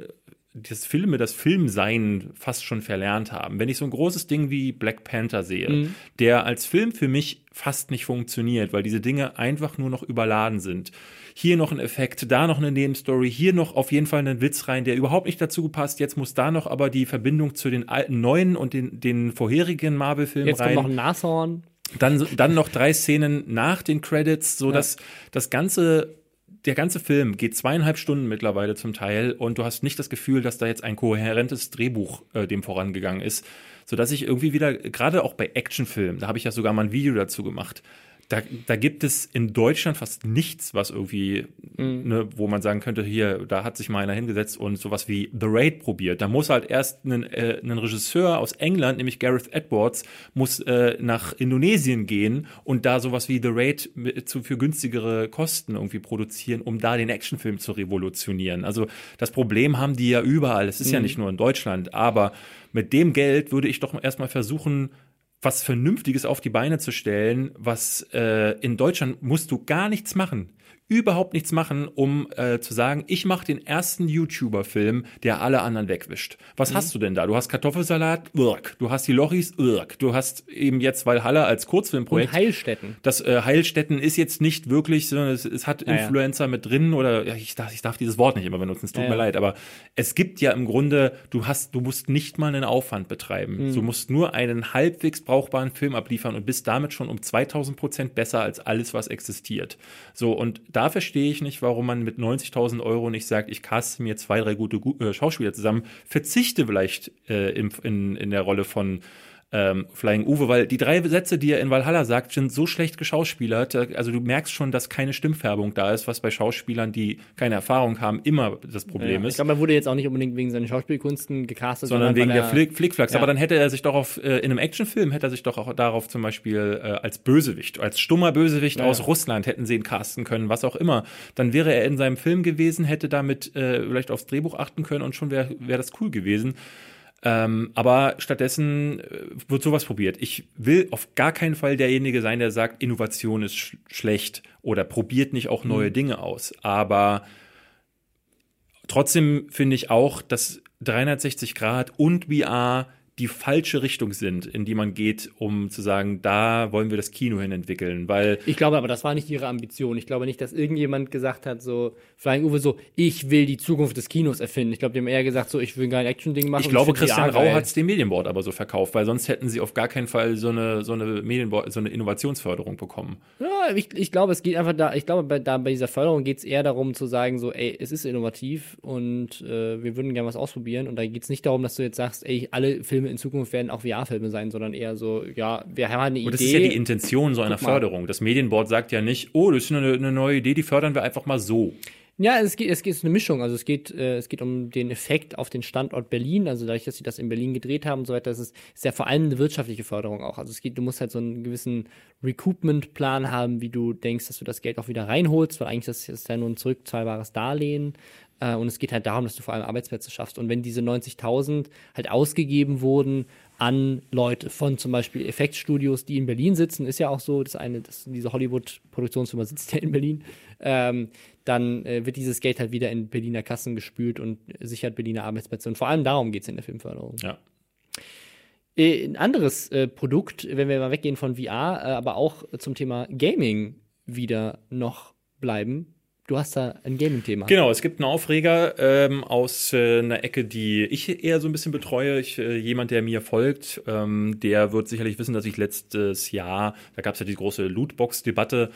das Filme, das Filmsein fast schon verlernt haben. Wenn ich so ein großes Ding wie Black Panther sehe, Mhm. der als Film für mich fast nicht funktioniert, weil diese Dinge einfach nur noch überladen sind. Hier noch ein Effekt, da noch eine Nebenstory, hier noch auf jeden Fall einen Witz rein, der überhaupt nicht dazu passt. Jetzt muss da noch aber die Verbindung zu den alten neuen und den, den vorherigen Marvel-Filmen Jetzt kommt rein noch ein Nashorn. dann, dann noch drei Szenen nach den Credits, so dass das ganze, der ganze Film geht zweieinhalb Stunden mittlerweile zum Teil und du hast nicht das Gefühl, dass da jetzt ein kohärentes Drehbuch äh, dem vorangegangen ist, so dass ich irgendwie wieder, gerade auch bei Actionfilmen, da habe ich ja sogar mal ein Video dazu gemacht, da, da gibt es in Deutschland fast nichts, was irgendwie, ne, wo man sagen könnte, hier, da hat sich mal einer hingesetzt und sowas wie The Raid probiert. Da muss halt erst ein, äh, Regisseur aus England, nämlich Gareth Edwards, muss äh, nach Indonesien gehen und da sowas wie The Raid zu, für günstigere Kosten irgendwie produzieren, um da den Actionfilm zu revolutionieren. Also das Problem haben die ja überall. Es ist ja nicht nur in Deutschland, aber mit dem Geld würde ich doch erstmal versuchen, was Vernünftiges auf die Beine zu stellen, was äh, in Deutschland musst du gar nichts machen. Überhaupt nichts machen, um äh, zu sagen, ich mache den ersten YouTuber-Film, der alle anderen wegwischt. Was hast du denn da? Du hast Kartoffelsalat, irk. Du hast die Lochis, irk. Du hast eben jetzt Valhalla als Und Kurzfilmprojekt. Heilstätten. Das äh, Heilstätten ist jetzt nicht wirklich, sondern es, es hat ja. Influencer mit drin oder ja, ich, darf, ich darf dieses Wort nicht immer benutzen, es tut Ja, mir ja. leid, aber es gibt ja im Grunde, du hast, du musst nicht mal einen Aufwand betreiben. Mhm. Du musst nur einen halbwegs brauchbaren Film abliefern und bist damit schon um 2000 Prozent besser als alles, was existiert. So, und da verstehe ich nicht, warum man mit 90.000 Euro nicht sagt, ich caste mir zwei, drei gute Gu äh, Schauspieler zusammen, verzichte vielleicht äh, in, in, in der Rolle von ähm, Flying Uwe, weil die drei Sätze, die er in Valhalla sagt, sind so schlecht geschauspielert. äh, Also du merkst schon, dass keine Stimmfärbung da ist, was bei Schauspielern, die keine Erfahrung haben, immer das Problem Ja, ist. ich glaube, er wurde jetzt auch nicht unbedingt wegen seinen Schauspielkunsten gecastet, sondern wegen weil der er- Flick, Flickflacks. Ja. Aber dann hätte er sich doch auf, äh, in einem Actionfilm hätte er sich doch auch darauf zum Beispiel äh, als Bösewicht, als stummer Bösewicht Ja. aus Russland hätten sie ihn casten können, was auch immer. Dann wäre er in seinem Film gewesen, hätte damit äh, vielleicht aufs Drehbuch achten können und schon wäre wär das cool gewesen. Ähm, aber stattdessen äh, wird sowas probiert. Ich will auf gar keinen Fall derjenige sein, der sagt, Innovation ist sch schlecht oder probiert nicht auch neue Dinge aus. Aber trotzdem finde ich auch, dass 360 Grad und VR die falsche Richtung sind, in die man geht, um zu sagen, da wollen wir das Kino hin entwickeln, weil Ich glaube aber, das war nicht ihre Ambition. Ich glaube nicht, dass irgendjemand gesagt hat, so, Flying Uwe, so, ich will die Zukunft des Kinos erfinden. Ich glaube, die haben eher gesagt, so, ich will ein Action-Ding machen. ich glaube, find Christian Rau hat es dem Medienboard aber so verkauft, weil sonst hätten sie auf gar keinen Fall so eine, so eine Medienboard, so eine Innovationsförderung bekommen. Ja, ich, ich glaube, es geht einfach da, ich glaube, bei, da, bei dieser Förderung geht es eher darum zu sagen, so, ey, es ist innovativ und äh, wir würden gerne was ausprobieren. Und da geht es nicht darum, dass du jetzt sagst, ey, alle Filme in Zukunft werden auch VR-Filme sein, sondern eher so, ja, wir haben eine Und das Idee. ist ja die Intention so einer. Förderung. Das Medienboard sagt ja nicht, oh, das ist eine, eine neue Idee, die fördern wir einfach mal so. Ja, es geht, es geht es ist eine Mischung. Also es geht, äh, es geht um den Effekt auf den Standort Berlin. Also dadurch, dass sie das in Berlin gedreht haben und so weiter, das ist, ist ja vor allem eine wirtschaftliche Förderung auch. Also es geht, du musst halt so einen gewissen Recoupment-Plan haben, wie du denkst, dass du das Geld auch wieder reinholst, weil eigentlich das ist ja nur ein zurückzahlbares Darlehen. Äh, und es geht halt darum, dass du vor allem Arbeitsplätze schaffst. Und wenn diese 90.000 halt ausgegeben wurden an Leute von zum Beispiel Effektstudios, die in Berlin sitzen, ist ja auch so, das eine, das, diese Hollywood-Produktionsfirma sitzt ja in Berlin, ähm, dann äh, wird dieses Geld halt wieder in Berliner Kassen gespült und sichert Berliner Arbeitsplätze. Und vor allem darum geht es in der Filmförderung. Ja. Äh, ein anderes äh, Produkt, wenn wir mal weggehen von VR, äh, aber auch zum Thema Gaming wieder noch bleiben. Du hast da ein Gaming-Thema. Genau, es gibt einen Aufreger ähm, aus äh, einer Ecke, die ich eher so ein bisschen betreue. Ich, äh, jemand, der mir folgt, ähm, der wird sicherlich wissen, dass ich letztes Jahr, da gab es ja die große Lootbox-Debatte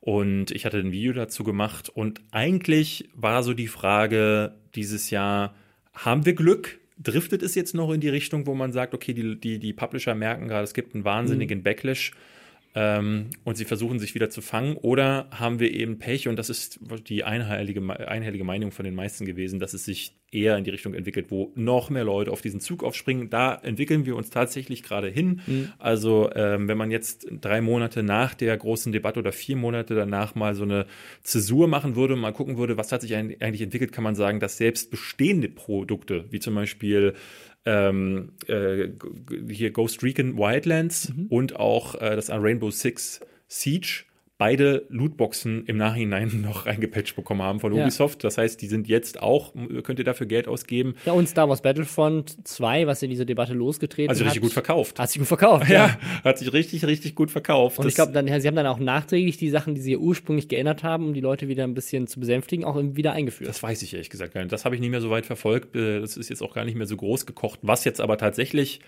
und ich hatte ein Video dazu gemacht und eigentlich war so die Frage dieses Jahr, haben wir Glück? Driftet es jetzt noch in die Richtung, wo man sagt, okay, die, die, die Publisher merken gerade, es gibt einen wahnsinnigen Backlash ähm, und sie versuchen sich wieder zu fangen oder haben wir eben Pech und das ist die einhellige, einhellige Meinung von den meisten gewesen, dass es sich eher in die Richtung entwickelt, wo noch mehr Leute auf diesen Zug aufspringen. Da entwickeln wir uns tatsächlich gerade hin. Also ähm, wenn man jetzt drei Monate nach der großen Debatte oder vier Monate danach mal so eine Zäsur machen würde und mal gucken würde, was hat sich eigentlich entwickelt, kann man sagen, dass selbst bestehende Produkte, wie zum Beispiel ähm, äh, hier Ghost Recon Wildlands und auch äh, das Rainbow Six Siege beide Lootboxen im Nachhinein noch reingepatcht bekommen haben von Ja. Ubisoft. Das heißt, die sind jetzt auch, könnt ihr dafür Geld ausgeben. Ja, und Star Wars Battlefront 2, was ja diese Debatte losgetreten Also hat. richtig gut verkauft. Hat sich gut verkauft, Ja, hat sich richtig, richtig gut verkauft. Und Das- ich glaube, dann, ja, sie haben dann auch nachträglich die Sachen, die sie ursprünglich geändert haben, um die Leute wieder ein bisschen zu besänftigen, auch wieder eingeführt. Das weiß ich ehrlich gesagt gar nicht. Das habe ich nicht mehr so weit verfolgt. Äh, Das ist jetzt auch gar nicht mehr so groß gekocht. Was jetzt aber tatsächlich,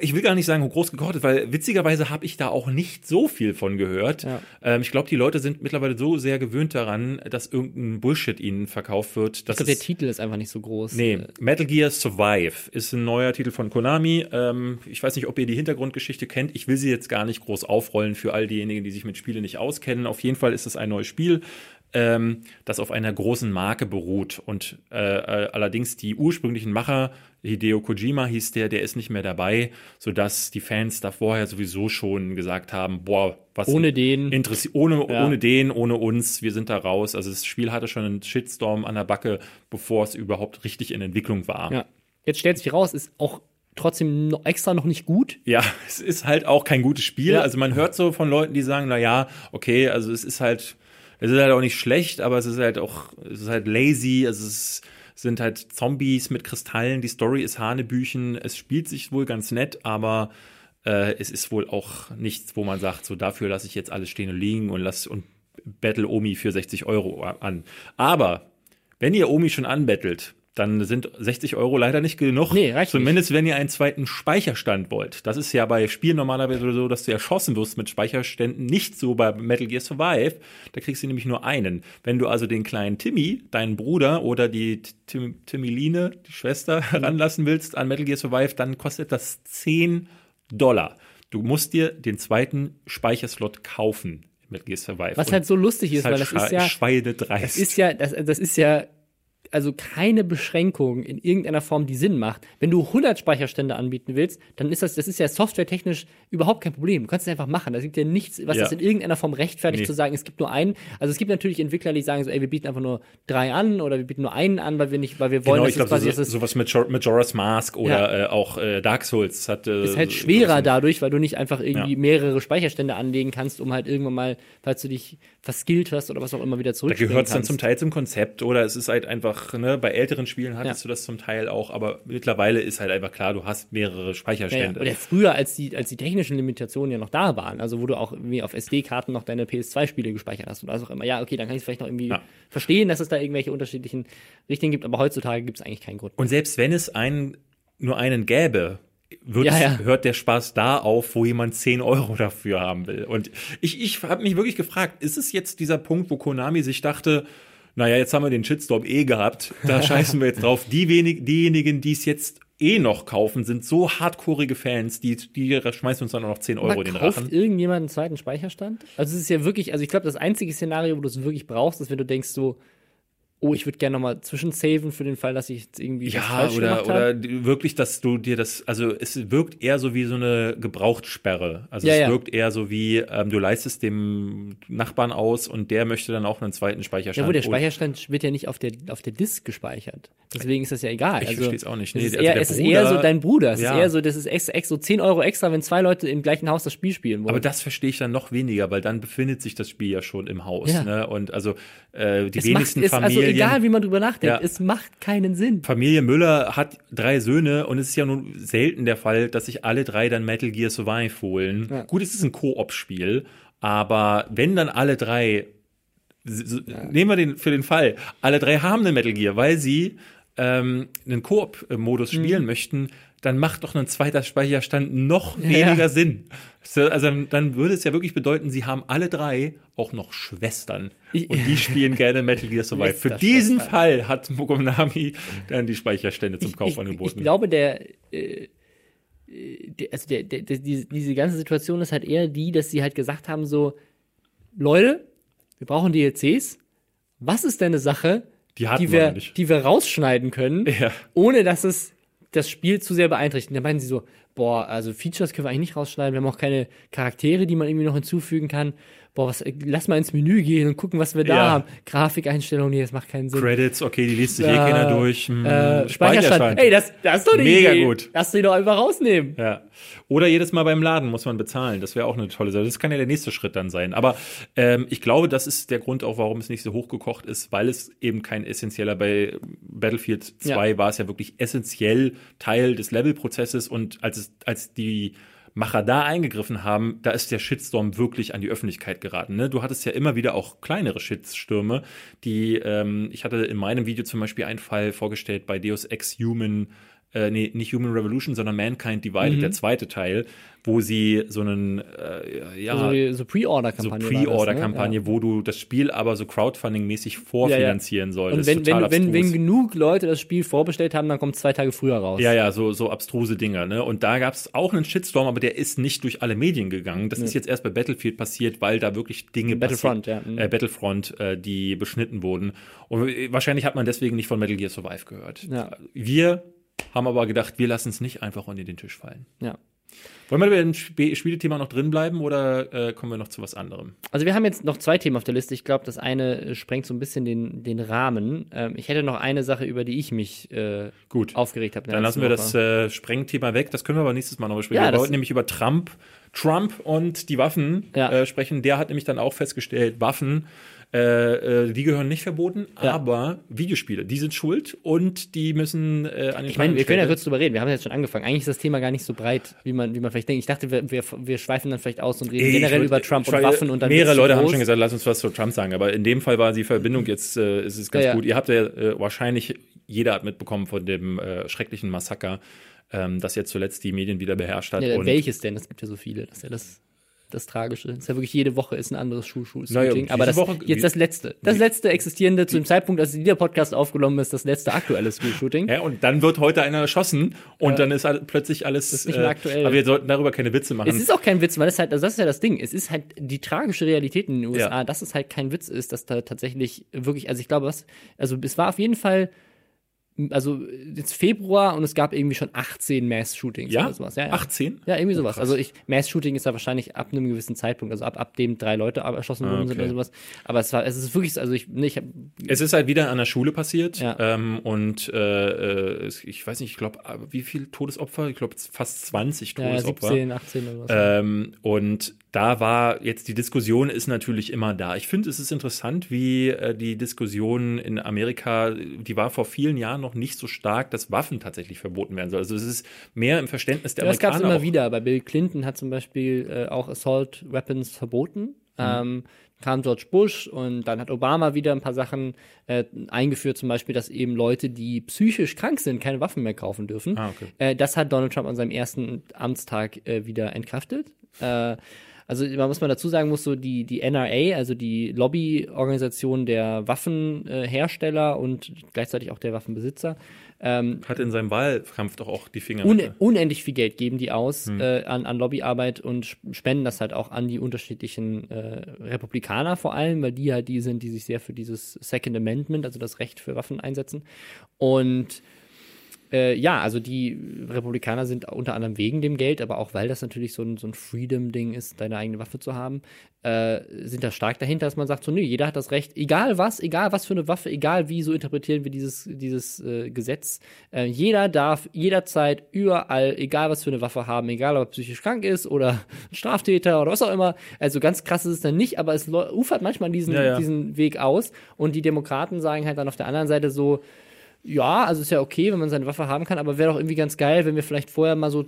ich will gar nicht sagen, groß gekocht ist, weil witzigerweise habe ich da auch nicht so viel von gehört. Ja. Ähm, ich glaube, die Leute sind mittlerweile so sehr gewöhnt daran, dass irgendein Bullshit ihnen verkauft wird. ich Dass glaube, der Titel ist einfach nicht so groß. nee, Äh, Metal Gear Survive ist ein neuer Titel von Konami. Ähm, ich weiß nicht, ob ihr die Hintergrundgeschichte kennt. Ich will sie jetzt gar nicht groß aufrollen für all diejenigen, die sich mit Spielen nicht auskennen. Auf jeden Fall ist es ein neues Spiel, ähm, das auf einer großen Marke beruht. Und äh, äh, allerdings die ursprünglichen Macher, Hideo Kojima hieß der, der ist nicht mehr dabei, sodass die Fans da vorher sowieso schon gesagt haben, boah, was Ohne den. Interessi ohne, Ja. ohne den, ohne uns, wir sind da raus. Also das Spiel hatte schon einen Shitstorm an der Backe, bevor es überhaupt richtig in Entwicklung war. ja. Jetzt stellt sich raus, ist auch trotzdem noch extra noch nicht gut. Ja, es ist halt auch kein gutes Spiel. Ja. Also man hört so von Leuten, die sagen, na ja, okay, also es ist halt, es ist halt auch nicht schlecht, aber es ist halt auch, es ist halt lazy, also es sind halt Zombies mit Kristallen, die Story ist Hanebüchen, es spielt sich wohl ganz nett, aber äh, es ist wohl auch nichts, wo man sagt, so dafür lasse ich jetzt alles stehen und liegen und lass und battle Omi für 60 Euro an. Aber wenn ihr Omi schon anbettelt, dann sind 60 Euro leider nicht genug. Nee, reicht nicht. Zumindest wenn ihr einen zweiten Speicherstand wollt. Das ist ja bei Spielen normalerweise so, dass du erschossen wirst mit Speicherständen. Nicht so bei Metal Gear Survive. Da kriegst du nämlich nur einen. Wenn du also den kleinen Timmy, deinen Bruder oder die Tim Timiline, die Schwester, Mhm. heranlassen willst an Metal Gear Survive, dann kostet das 10 Dollar. Du musst dir den zweiten Speicherslot kaufen. in Metal Gear Survive. Was Und halt so lustig ist, weil halt das ist ja, schweinedreist. das ist ja, das, das ist ja, also keine Beschränkung in irgendeiner Form, die Sinn macht. Wenn du 100 Speicherstände anbieten willst, dann ist das, das ist ja softwaretechnisch überhaupt kein Problem. Du kannst es einfach machen. Da gibt ja nichts, was Ja. das in irgendeiner Form rechtfertigt, Nee. zu sagen, es gibt nur einen. Also es gibt natürlich Entwickler, die sagen so, ey, wir bieten einfach nur drei an oder wir bieten nur einen an, weil wir nicht, weil wir wollen, Genau, dass ich glaube, es quasi, so, dass sowas mit Major- Majora's Mask oder äh, auch äh, Dark Souls hat. Äh, ist halt schwerer dadurch, weil du nicht einfach irgendwie Ja. mehrere Speicherstände anlegen kannst, um halt irgendwann mal, falls du dich verskillt hast oder was auch immer wieder Da zurückspielen gehört es dann zum Teil zum Konzept oder es ist halt einfach, ne, bei älteren Spielen hattest Ja. du das zum Teil auch, aber mittlerweile ist halt einfach klar, du hast mehrere Ja, ja. Speicherstände. Oder früher, als die, als die technischen Limitationen ja noch da waren, also wo du auch irgendwie auf SD-Karten noch deine PS2-Spiele gespeichert hast und was auch immer. Ja, okay, dann kann ich es vielleicht noch irgendwie Ja. verstehen, dass es da irgendwelche unterschiedlichen Richtlinien gibt, aber heutzutage gibt es eigentlich keinen Grund. Und selbst wenn es einen, nur einen gäbe, wird, Ja, ja. hört der Spaß da auf, wo jemand 10 Euro dafür haben will. Und ich, ich habe mich wirklich gefragt, ist es jetzt dieser Punkt, wo Konami sich dachte, naja, jetzt haben wir den Shitstorm eh gehabt, da scheißen wir jetzt drauf. Die wenig, diejenigen, die es jetzt eh noch kaufen, sind so hardcoreige Fans, die, die schmeißen uns dann auch noch 10 Euro Aber in den kauft Rachen. irgendjemand einen zweiten Speicherstand? Also es ist ja wirklich, also ich glaube, das einzige Szenario, wo du es wirklich brauchst, ist, wenn du denkst so, oh, ich würde gerne nochmal zwischensaven für den Fall, dass ich jetzt irgendwie Ja, falsch oder, gemacht oder habe. wirklich, dass du dir das, also es wirkt eher so wie so eine Gebrauchtsperre. Also Ja, es ja. wirkt eher so wie, ähm, du leistest dem Nachbarn aus und der möchte dann auch einen zweiten Speicherstand. Ja, wo der Speicherstand wird ja nicht auf der, auf der Disk gespeichert. Deswegen ist das ja egal. Ich also, versteh's auch nicht. Es Nee, ist, also eher, es ist eher so dein Bruder. Es Ja. ist eher so, das ist ex, ex, so 10 Euro extra, wenn zwei Leute im gleichen Haus das Spiel spielen wollen. Aber das verstehe ich dann noch weniger, weil dann befindet sich das Spiel ja schon im Haus. Ne? Und also äh, die es macht, wenigsten es, also Familien. Egal, wie man drüber nachdenkt, Ja. es macht keinen Sinn. Familie Müller hat drei Söhne und es ist ja nun selten der Fall, dass sich alle drei dann Metal Gear Survive holen. Ja. Gut, es ist ein Koop-Spiel, aber wenn dann alle drei, s- nehmen wir den für den Fall, alle drei haben eine Metal Gear, weil sie ähm, einen Koop-Modus Mhm. spielen möchten, dann macht doch ein zweiter Speicherstand noch Ja. weniger Sinn. So, Also dann würde es ja wirklich bedeuten, sie haben alle drei auch noch Schwestern Ich- und die spielen gerne Metal Gear Survive. Für diesen. Fall hat Konami dann die Speicherstände zum Kauf ich, angeboten. Ich glaube, der, äh, äh, der also der, der, diese, diese ganze Situation ist halt eher die, dass sie halt gesagt haben so, Leute, wir brauchen DLCs. Was ist denn eine Sache, Die die wir nicht. die wir rausschneiden können, Ja. ohne dass es das Spiel zu sehr beeinträchtigt. Dann meinen sie so, boah, also Features können wir eigentlich nicht rausschneiden. Wir haben auch keine Charaktere, die man irgendwie noch hinzufügen kann. Boah, was, lass mal ins Menü gehen und gucken, was wir da Ja. haben. Grafikeinstellungen, nee, das macht keinen Sinn. Credits, okay, die liest sich eh keiner durch. Hm, Äh, Speicherstand. Ey, das, das ist doch eine Mega Idee. gut. Lass die doch einfach rausnehmen. Ja. Oder jedes Mal beim Laden muss man bezahlen. Das wäre auch eine tolle Sache. Das kann ja der nächste Schritt dann sein. Aber ähm, ich glaube, das ist der Grund auch, warum es nicht so hochgekocht ist, weil es eben kein essentieller bei Battlefield 2 Ja. war es ja wirklich essentiell Teil des Levelprozesses und als es, als die Macher da eingegriffen haben, da ist der Shitstorm wirklich an die Öffentlichkeit geraten. Ne? Du hattest ja immer wieder auch kleinere Shitstürme, die, ähm, ich hatte in meinem Video zum Beispiel einen Fall vorgestellt bei Deus Ex Human, äh, nee, nicht Human Revolution, sondern Mankind Divided, der zweite Teil, wo sie so einen, äh, ja, So, die- so so Pre-Order-Kampagne. war das, Pre-Order-Kampagne, ne? wo du das Spiel aber so Crowdfunding-mäßig vorfinanzieren Ja. solltest. Und wenn, wenn, wenn, wenn genug Leute das Spiel vorbestellt haben, dann kommt es zwei Tage früher raus. Ja, ja, so, so abstruse Dinger, ne? Und da gab es auch einen Shitstorm, aber der ist nicht durch alle Medien gegangen. Das ist jetzt erst bei Battlefield passiert, weil da wirklich Dinge Battlefront, passiert- ja. Mhm. Äh, Battlefront, äh, die beschnitten wurden. Und äh, wahrscheinlich hat man deswegen nicht von Metal Gear Survive gehört. Ja. Wir haben aber gedacht, wir lassen es nicht einfach unter den Tisch fallen. ja. Wollen wir bei dem Sp Spielethema noch drin bleiben oder äh, kommen wir noch zu was anderem? Also wir haben jetzt noch zwei Themen auf der Liste. Ich glaube, das eine äh, sprengt so ein bisschen den, den Rahmen. Ähm, ich hätte noch eine Sache, über die ich mich äh, Gut. aufgeregt habe. Dann lassen wir das äh, Sprengthema weg. Das können wir aber nächstes Mal noch besprechen. Ja, wir wollten nämlich über Trump, Trump und die Waffen Ja. äh, sprechen. Der hat nämlich dann auch festgestellt, Waffen, äh, äh, die gehören nicht verboten, Ja. aber Videospiele, die sind schuld und die müssen äh, an den Ich meine, wir können ja kurz drüber reden. Wir haben jetzt schon angefangen. Eigentlich ist das Thema gar nicht so breit, wie man, wie man vielleicht denkt. Ich dachte, wir, wir, wir schweifen dann vielleicht aus und reden ich generell würd- über Trump und Waffen und dann Mehrere Leute haben groß. schon gesagt, lass uns was zu Trump sagen, aber in dem Fall war die Verbindung jetzt, äh, ist es ganz Ja, ja. gut. Ihr habt ja äh, wahrscheinlich, jeder hat mitbekommen von dem äh, schrecklichen Massaker, ähm, das jetzt zuletzt die Medien wieder beherrscht hat. Ja, welches denn? Es gibt ja so viele. Das ist ja das, das Tragische. Das ist ja wirklich jede Woche ist ein anderes Schuh-Schuh-Shooting. Naja, aber das Woche- jetzt das letzte. Das letzte existierende, zu dem Zeitpunkt, als dieser Podcast aufgenommen ist, das letzte aktuelle Schuh-Shooting. Ja, und dann wird heute einer erschossen und dann ist plötzlich alles. ist nicht mehr aktuell. Aber wir sollten darüber keine Witze machen. Es ist auch kein Witz, weil es halt, also das ist ja das Ding. Es ist halt die tragische Realität in den USA, Ja. dass es halt kein Witz ist, dass da tatsächlich wirklich, also ich glaube, was, also es war auf jeden Fall, also jetzt Februar und es gab irgendwie schon 18 Mass-Shootings ja? oder sowas. Ja, ja. 18? Ja, irgendwie sowas. krass. Also ich, Mass-Shooting ist ja wahrscheinlich ab einem gewissen Zeitpunkt, also ab, ab dem drei Leute erschossen worden sind Ah, okay. oder sowas. Aber es war, es ist wirklich, so- also ich, nee, ich hab, Es ist halt wieder an der Schule passiert. Ja. Ähm, und äh, äh, ich weiß nicht, ich glaube, wie viele Todesopfer? Ich glaube, fast 20 ja, Todesopfer. 17, 18 oder was. Ähm, und da war jetzt die Diskussion ist natürlich immer da. Ich finde, es ist interessant, wie äh, die Diskussion in Amerika, die war vor vielen Jahren noch nicht so stark, dass Waffen tatsächlich verboten werden sollen. Also es ist mehr im Verständnis der Ja, das gab es Amerikaner. immer auch. wieder. Bei Bill Clinton hat zum Beispiel äh, auch Assault Weapons verboten. Mhm. Ähm, kam George Bush und dann hat Obama wieder ein paar Sachen äh, eingeführt, zum Beispiel, dass eben Leute, die psychisch krank sind, keine Waffen mehr kaufen dürfen. Ah, okay. äh, das hat Donald Trump an seinem ersten Amtstag äh, wieder entkraftet. Also man muss man dazu sagen muss, so die, die NRA, also die Lobbyorganisation der Waffenhersteller und gleichzeitig auch der Waffenbesitzer, ähm, Hat in seinem Wahlkampf doch auch die Finger. un mit- unendlich viel Geld geben die aus Hm. äh, an, an Lobbyarbeit und sp- spenden das halt auch an die unterschiedlichen äh, Republikaner vor allem, weil die halt die sind, die sich sehr für dieses Second Amendment, also das Recht für Waffen einsetzen. Und äh, ja, also die Republikaner sind unter anderem wegen dem Geld, aber auch weil das natürlich so ein, so ein Freedom-Ding ist, deine eigene Waffe zu haben, äh, sind da stark dahinter, dass man sagt, so, nee, jeder hat das Recht, egal was, egal was für eine Waffe, egal wie, so interpretieren wir dieses, dieses äh, Gesetz. Äh, jeder darf jederzeit, überall, egal was für eine Waffe haben, egal ob er psychisch krank ist oder ein Straftäter oder was auch immer. Also ganz krass ist es dann nicht, aber es ufert manchmal diesen, Ja, ja. diesen Weg aus. Und die Demokraten sagen halt dann auf der anderen Seite so, ja, also ist ja okay, wenn man seine Waffe haben kann, aber wäre doch irgendwie ganz geil, wenn wir vielleicht vorher mal so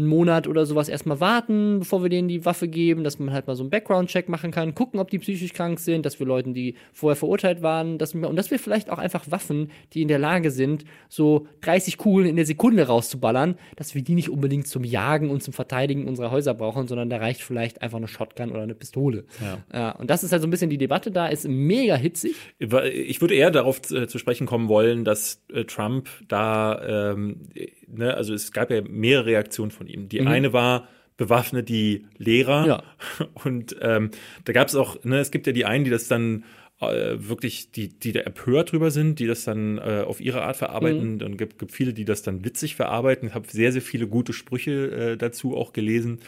einen Monat oder sowas erstmal warten, bevor wir denen die Waffe geben, dass man halt mal so einen Background-Check machen kann, gucken, ob die psychisch krank sind, dass wir Leuten, die vorher verurteilt waren, dass wir, und dass wir vielleicht auch einfach Waffen, die in der Lage sind, so 30 Kugeln in der Sekunde rauszuballern, dass wir die nicht unbedingt zum Jagen und zum Verteidigen unserer Häuser brauchen, sondern da reicht vielleicht einfach eine Shotgun oder eine Pistole. Ja. Ja, und das ist halt so ein bisschen die Debatte da, ist mega hitzig. Ich würde eher darauf äh, zu sprechen kommen wollen, dass äh, Trump da, ähm, ne, also es gab ja mehrere Reaktionen von ihm. Die eine war, bewaffnet die Lehrer. Ja. Und ähm, da gab es auch, ne, es gibt ja die einen, die das dann äh, wirklich, die, die da empört drüber sind, die das dann äh, auf ihre Art verarbeiten. Mhm. Und gibt, gibt viele, die das dann witzig verarbeiten. Ich habe sehr, sehr viele gute Sprüche äh, dazu auch gelesen.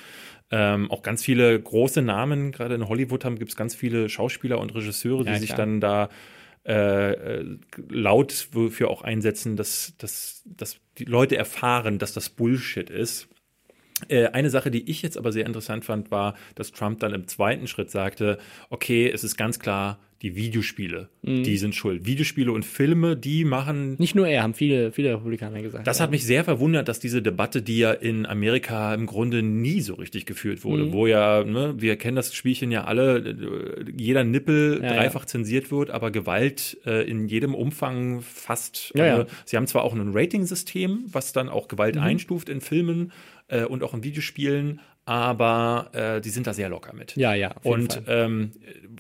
Ähm, auch ganz viele große Namen, gerade in Hollywood haben gibt es ganz viele Schauspieler und Regisseure, Ja, die sich klar. dann da äh, laut für auch einsetzen, dass, dass, dass die Leute erfahren, dass das Bullshit ist. Äh, Eine Sache, die ich jetzt aber sehr interessant fand, war, dass Trump dann im zweiten Schritt sagte, okay, es ist ganz klar, die Videospiele, Mhm. die sind schuld. Videospiele und Filme, die machen Nicht nur er, haben viele, viele Republikaner gesagt. das ja. hat mich sehr verwundert, dass diese Debatte, die ja in Amerika im Grunde nie so richtig geführt wurde, Mhm. wo ja, ne, wir kennen das Spielchen ja alle, jeder Nippel Ja, dreifach zensiert wird, aber Gewalt äh, in jedem Umfang fast. Ja, ja. äh, Sie haben zwar auch ein Rating-System, was dann auch Gewalt Mhm. einstuft in Filmen äh, und auch in Videospielen, aber äh, die sind da sehr locker mit. Ja, ja. Und ähm,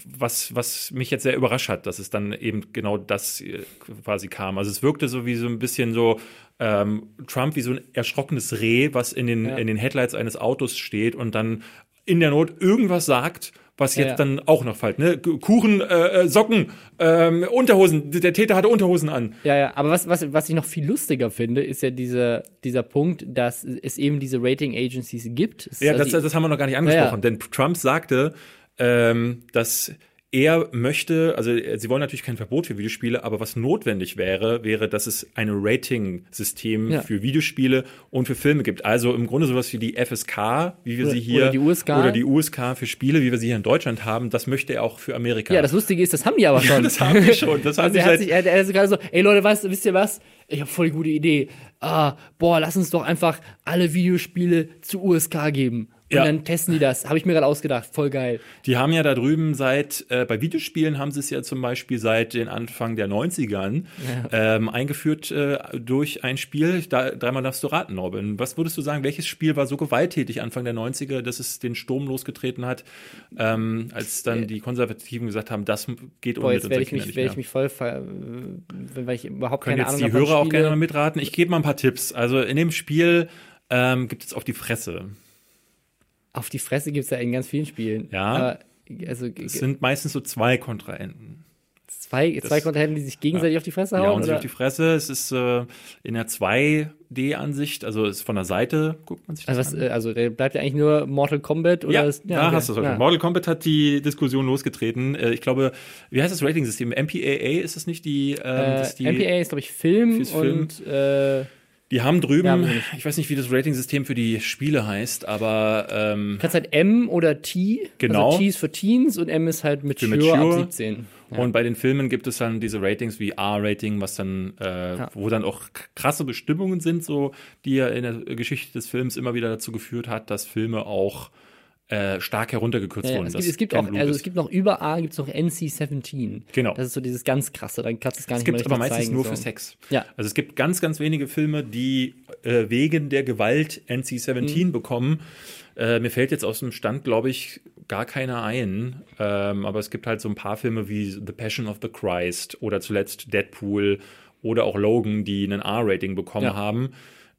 was, was mich jetzt sehr überrascht hat, dass es dann eben genau das äh, quasi kam. Also es wirkte so wie so ein bisschen so ähm, Trump wie so ein erschrockenes Reh, was in den, Ja. in den Headlights eines Autos steht und dann in der Not irgendwas sagt, was jetzt Ja, ja. dann auch noch fällt. Ne? Kuchen, äh, äh, Socken, ähm, Unterhosen. Der Täter hatte Unterhosen an. Ja, ja, aber was, was, was ich noch viel lustiger finde, ist ja dieser, dieser Punkt, dass es eben diese Rating Agencies gibt. Es Ja, also das, die- das haben wir noch gar nicht angesprochen. Ja. Denn Trump sagte, ähm, dass er möchte, also äh, sie wollen natürlich kein Verbot für Videospiele, aber was notwendig wäre, wäre, dass es ein Rating-System Ja. für Videospiele und für Filme gibt. Also im Grunde sowas wie die FSK, wie wir Oder- sie hier oder die USK. oder die USK für Spiele, wie wir sie hier in Deutschland haben, das möchte er auch für Amerika. ja, das Lustige ist, das haben die aber schon. das haben die schon. Das haben Also die er hat sich, er, er ist gerade so, ey Leute, weißt, wisst ihr was? Ich habe voll die gute Idee. Ah, boah, lass uns doch einfach alle Videospiele zu USK geben. Und Ja. dann testen die das. Habe ich mir gerade ausgedacht. Voll geil. Die haben ja da drüben seit, äh, bei Videospielen haben sie es ja zum Beispiel seit den Anfang der 90ern ähm, eingeführt äh, durch ein Spiel. Da, dreimal darfst du raten, Robin. Was würdest du sagen, welches Spiel war so gewalttätig Anfang der 90er, dass es den Sturm losgetreten hat, ähm, als dann die Konservativen gesagt haben, das geht Boah, mit jetzt werde ich, Kindern mich, nicht werd mehr. ich mich voll, weil ich überhaupt Können keine jetzt Ahnung die. Hörer auch gerne mal mitraten. Ich gebe mal ein paar Tipps. Also in dem Spiel ähm, gibt es auf die Fresse. Auf die Fresse gibt es ja in ganz vielen Spielen. Ja. Aber, also Es sind meistens so zwei Kontrahenten. zwei, zwei Kontrahenten, die sich gegenseitig auf die Fresse hauen? Ja, und sich auf die Fresse. Es ist äh, in der 2D-Ansicht, also ist von der Seite, guckt man sich das also, was, an. äh, also der bleibt ja eigentlich nur Mortal Kombat oder Ja, ist, da okay. hast du es. Ja. Mortal Kombat hat die Diskussion losgetreten. Äh, ich glaube, wie heißt das Rating-System? MPAA ist es nicht die, ähm, Äh, das ist die MPA ist, glaube ich, Film Film. und äh, Die haben drüben, Ja, ich weiß nicht, wie das Rating-System für die Spiele heißt, aber ähm, kannst halt M oder T. Genau. Also T ist für Teens und M ist halt Mature, Mature. ab 17. Ja. Und bei den Filmen gibt es dann diese Ratings wie R-Rating, was dann, äh, wo dann auch krasse Bestimmungen sind, so die ja in der Geschichte des Films immer wieder dazu geführt hat, dass Filme auch äh, stark heruntergekürzt Ja, ja, wurden. es gibt, es gibt auch, Blut also es gibt noch über A gibt es noch NC-17. Genau. Das ist so dieses ganz krasse, dann kannst du es gar Es nicht gibt mehr aber richtig meistens zeigen, nur so. für Sex. Ja. Also es gibt ganz, ganz wenige Filme, die äh, wegen der Gewalt NC-17 Mhm. bekommen. Äh, mir fällt jetzt aus dem Stand, glaube ich, gar keiner ein. Ähm, aber es gibt halt so ein paar Filme wie The Passion of the Christ oder zuletzt Deadpool oder auch Logan, die einen R-Rating bekommen Ja. haben,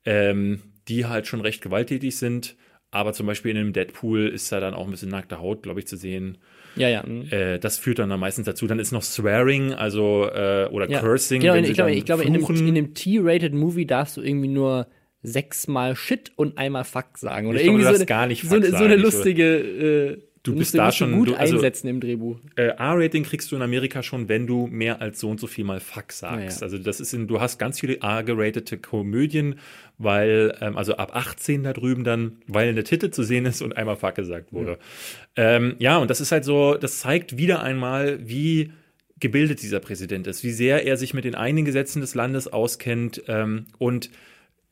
ähm, die halt schon recht gewalttätig sind. Aber zum Beispiel in einem Deadpool ist da dann auch ein bisschen nackte Haut, glaube ich, zu sehen. Ja, ja. mhm. Äh, das führt dann, dann meistens dazu. Dann ist noch Swearing, also äh, oder ja. Cursing. Genau, wenn in, sie ich glaube, ich glaube in, einem, in einem T-rated Movie darfst du irgendwie nur sechsmal Shit und einmal Fuck sagen. Oder Ich glaube, irgendwie du so eine, gar nicht so, so eine lustige. Äh, Du musst bist du- da du schon- gut du- also- einsetzen im Drehbuch. Äh, R-Rating kriegst du in Amerika schon, wenn du mehr als so und so viel mal Fuck sagst. Ja. Also das ist in, du hast ganz viele R-geratete Komödien, weil, ähm, also ab 18 da drüben dann, weil eine Titel zu sehen ist und einmal Fuck gesagt wurde. Ja. Ähm, ja, und das ist halt so, das zeigt wieder einmal, wie gebildet dieser Präsident ist, wie sehr er sich mit den eigenen Gesetzen des Landes auskennt ähm, und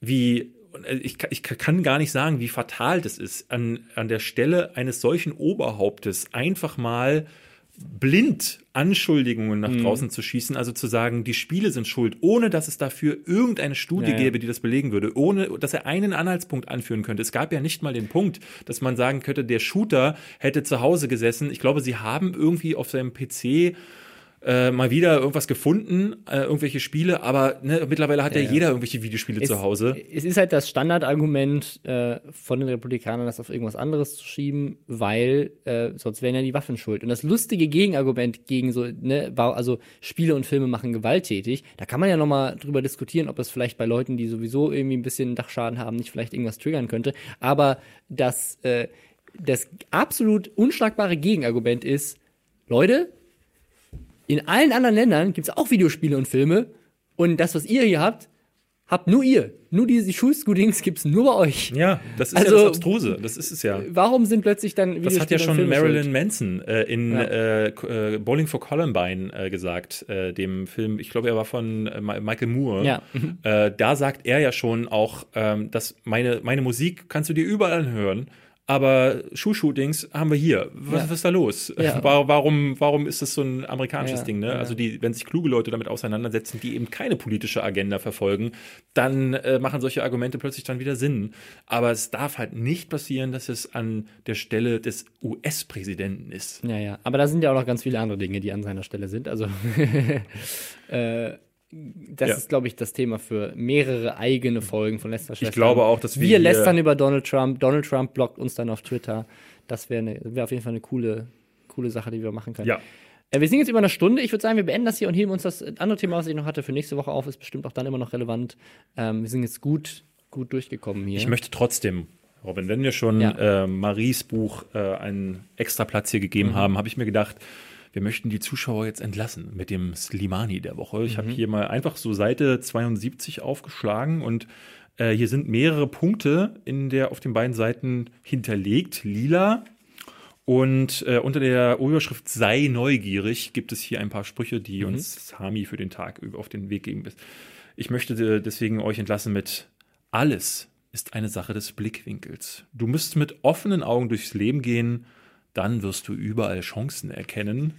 wie ich, ich kann gar nicht sagen, wie fatal das ist, an, an der Stelle eines solchen Oberhauptes einfach mal blind Anschuldigungen nach Mhm. draußen zu schießen, also zu sagen, die Spiele sind schuld, ohne dass es dafür irgendeine Studie Ja, ja. gäbe, die das belegen würde, ohne dass er einen Anhaltspunkt anführen könnte. Es gab ja nicht mal den Punkt, dass man sagen könnte, der Shooter hätte zu Hause gesessen. Ich glaube, sie haben irgendwie auf seinem PC äh, mal wieder irgendwas gefunden, äh, irgendwelche Spiele, aber ne, mittlerweile hat ja, Ja. jeder irgendwelche Videospiele Es- zu Hause. Es ist halt das Standardargument äh, von den Republikanern, das auf irgendwas anderes zu schieben, weil äh, sonst wären ja die Waffen schuld. Und das lustige Gegenargument gegen so, ne, war, also Spiele und Filme machen gewalttätig, da kann man ja nochmal drüber diskutieren, ob das vielleicht bei Leuten, die sowieso irgendwie ein bisschen Dachschaden haben, nicht vielleicht irgendwas triggern könnte. Aber das, äh, das absolut unschlagbare Gegenargument ist, Leute, in allen anderen Ländern gibt es auch Videospiele und Filme und das, was ihr hier habt, habt nur ihr. Nur diese Schulscootings gibt's nur bei euch. Ja, das ist Also- ja das Abstruse. Das ist es ja. Warum sind plötzlich dann Das hat ja schon Marilyn schuld? Manson äh, in Ja. äh, äh, Bowling for Columbine äh, gesagt, äh, dem Film, ich glaube, er war von äh, Michael Moore. Ja. Äh, da sagt er ja schon auch, ähm, dass meine, meine Musik kannst du dir überall hören, aber Schuhshootings haben wir hier. Was, Ja. was ist da los? Ja. Wa- Warum, warum ist das so ein amerikanisches Ja, Ding? Ne? Also die, wenn sich kluge Leute damit auseinandersetzen, die eben keine politische Agenda verfolgen, dann äh, machen solche Argumente plötzlich dann wieder Sinn. Aber es darf halt nicht passieren, dass es an der Stelle des US-Präsidenten ist. Ja, ja. Aber da sind ja auch noch ganz viele andere Dinge, die an seiner Stelle sind. Also, äh, das Ja. ist, glaube ich, das Thema für mehrere eigene Folgen von Lester Schwestern. glaube auch, dass wir Wir lästern über Donald Trump. Donald Trump blockt uns dann auf Twitter. Das wäre ne, wär auf jeden Fall eine coole, coole Sache, die wir machen können. Ja. Äh, wir sind jetzt über eine Stunde. Ich würde sagen, wir beenden das hier und heben uns das andere Thema, was ich noch hatte, für nächste Woche auf. Ist bestimmt auch dann immer noch relevant. Ähm, wir sind jetzt gut, gut durchgekommen hier. Ich möchte trotzdem, Robin, wenn wir schon Ja. äh, Maries Buch äh, einen extra Platz hier gegeben Mhm. haben, habe ich mir gedacht, wir möchten die Zuschauer jetzt entlassen mit dem Slimani der Woche. Ich habe Mhm. hier mal einfach so Seite 72 aufgeschlagen und äh, hier sind mehrere Punkte in der auf den beiden Seiten hinterlegt, lila. Und äh, unter der Überschrift sei neugierig gibt es hier ein paar Sprüche, die Mhm. uns Sami für den Tag auf den Weg geben. Ich möchte äh, deswegen euch entlassen mit alles ist eine Sache des Blickwinkels. Du musst mit offenen Augen durchs Leben gehen, dann wirst du überall Chancen erkennen.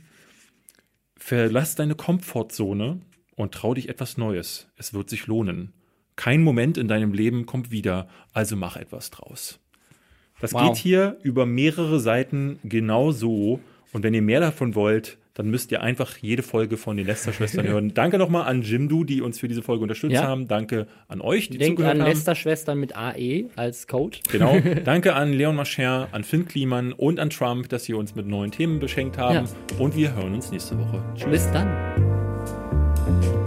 Verlass deine Komfortzone und trau dich etwas Neues. Es wird sich lohnen. Kein Moment in deinem Leben kommt wieder, also mach etwas draus. Das Wow. geht hier über mehrere Seiten genau so. Und wenn ihr mehr davon wollt, dann müsst ihr einfach jede Folge von den Lester-Schwestern hören. Danke nochmal an Jimdo, die uns für diese Folge unterstützt Ja. haben. Danke an euch, die Denkt zugehört an haben. Lester-Schwestern mit AE als Code. Genau. Danke an Leon Mascher, an Finn Kliman und an Trump, dass sie uns mit neuen Themen beschenkt haben. Und wir hören uns nächste Woche. Tschüss. Bis dann.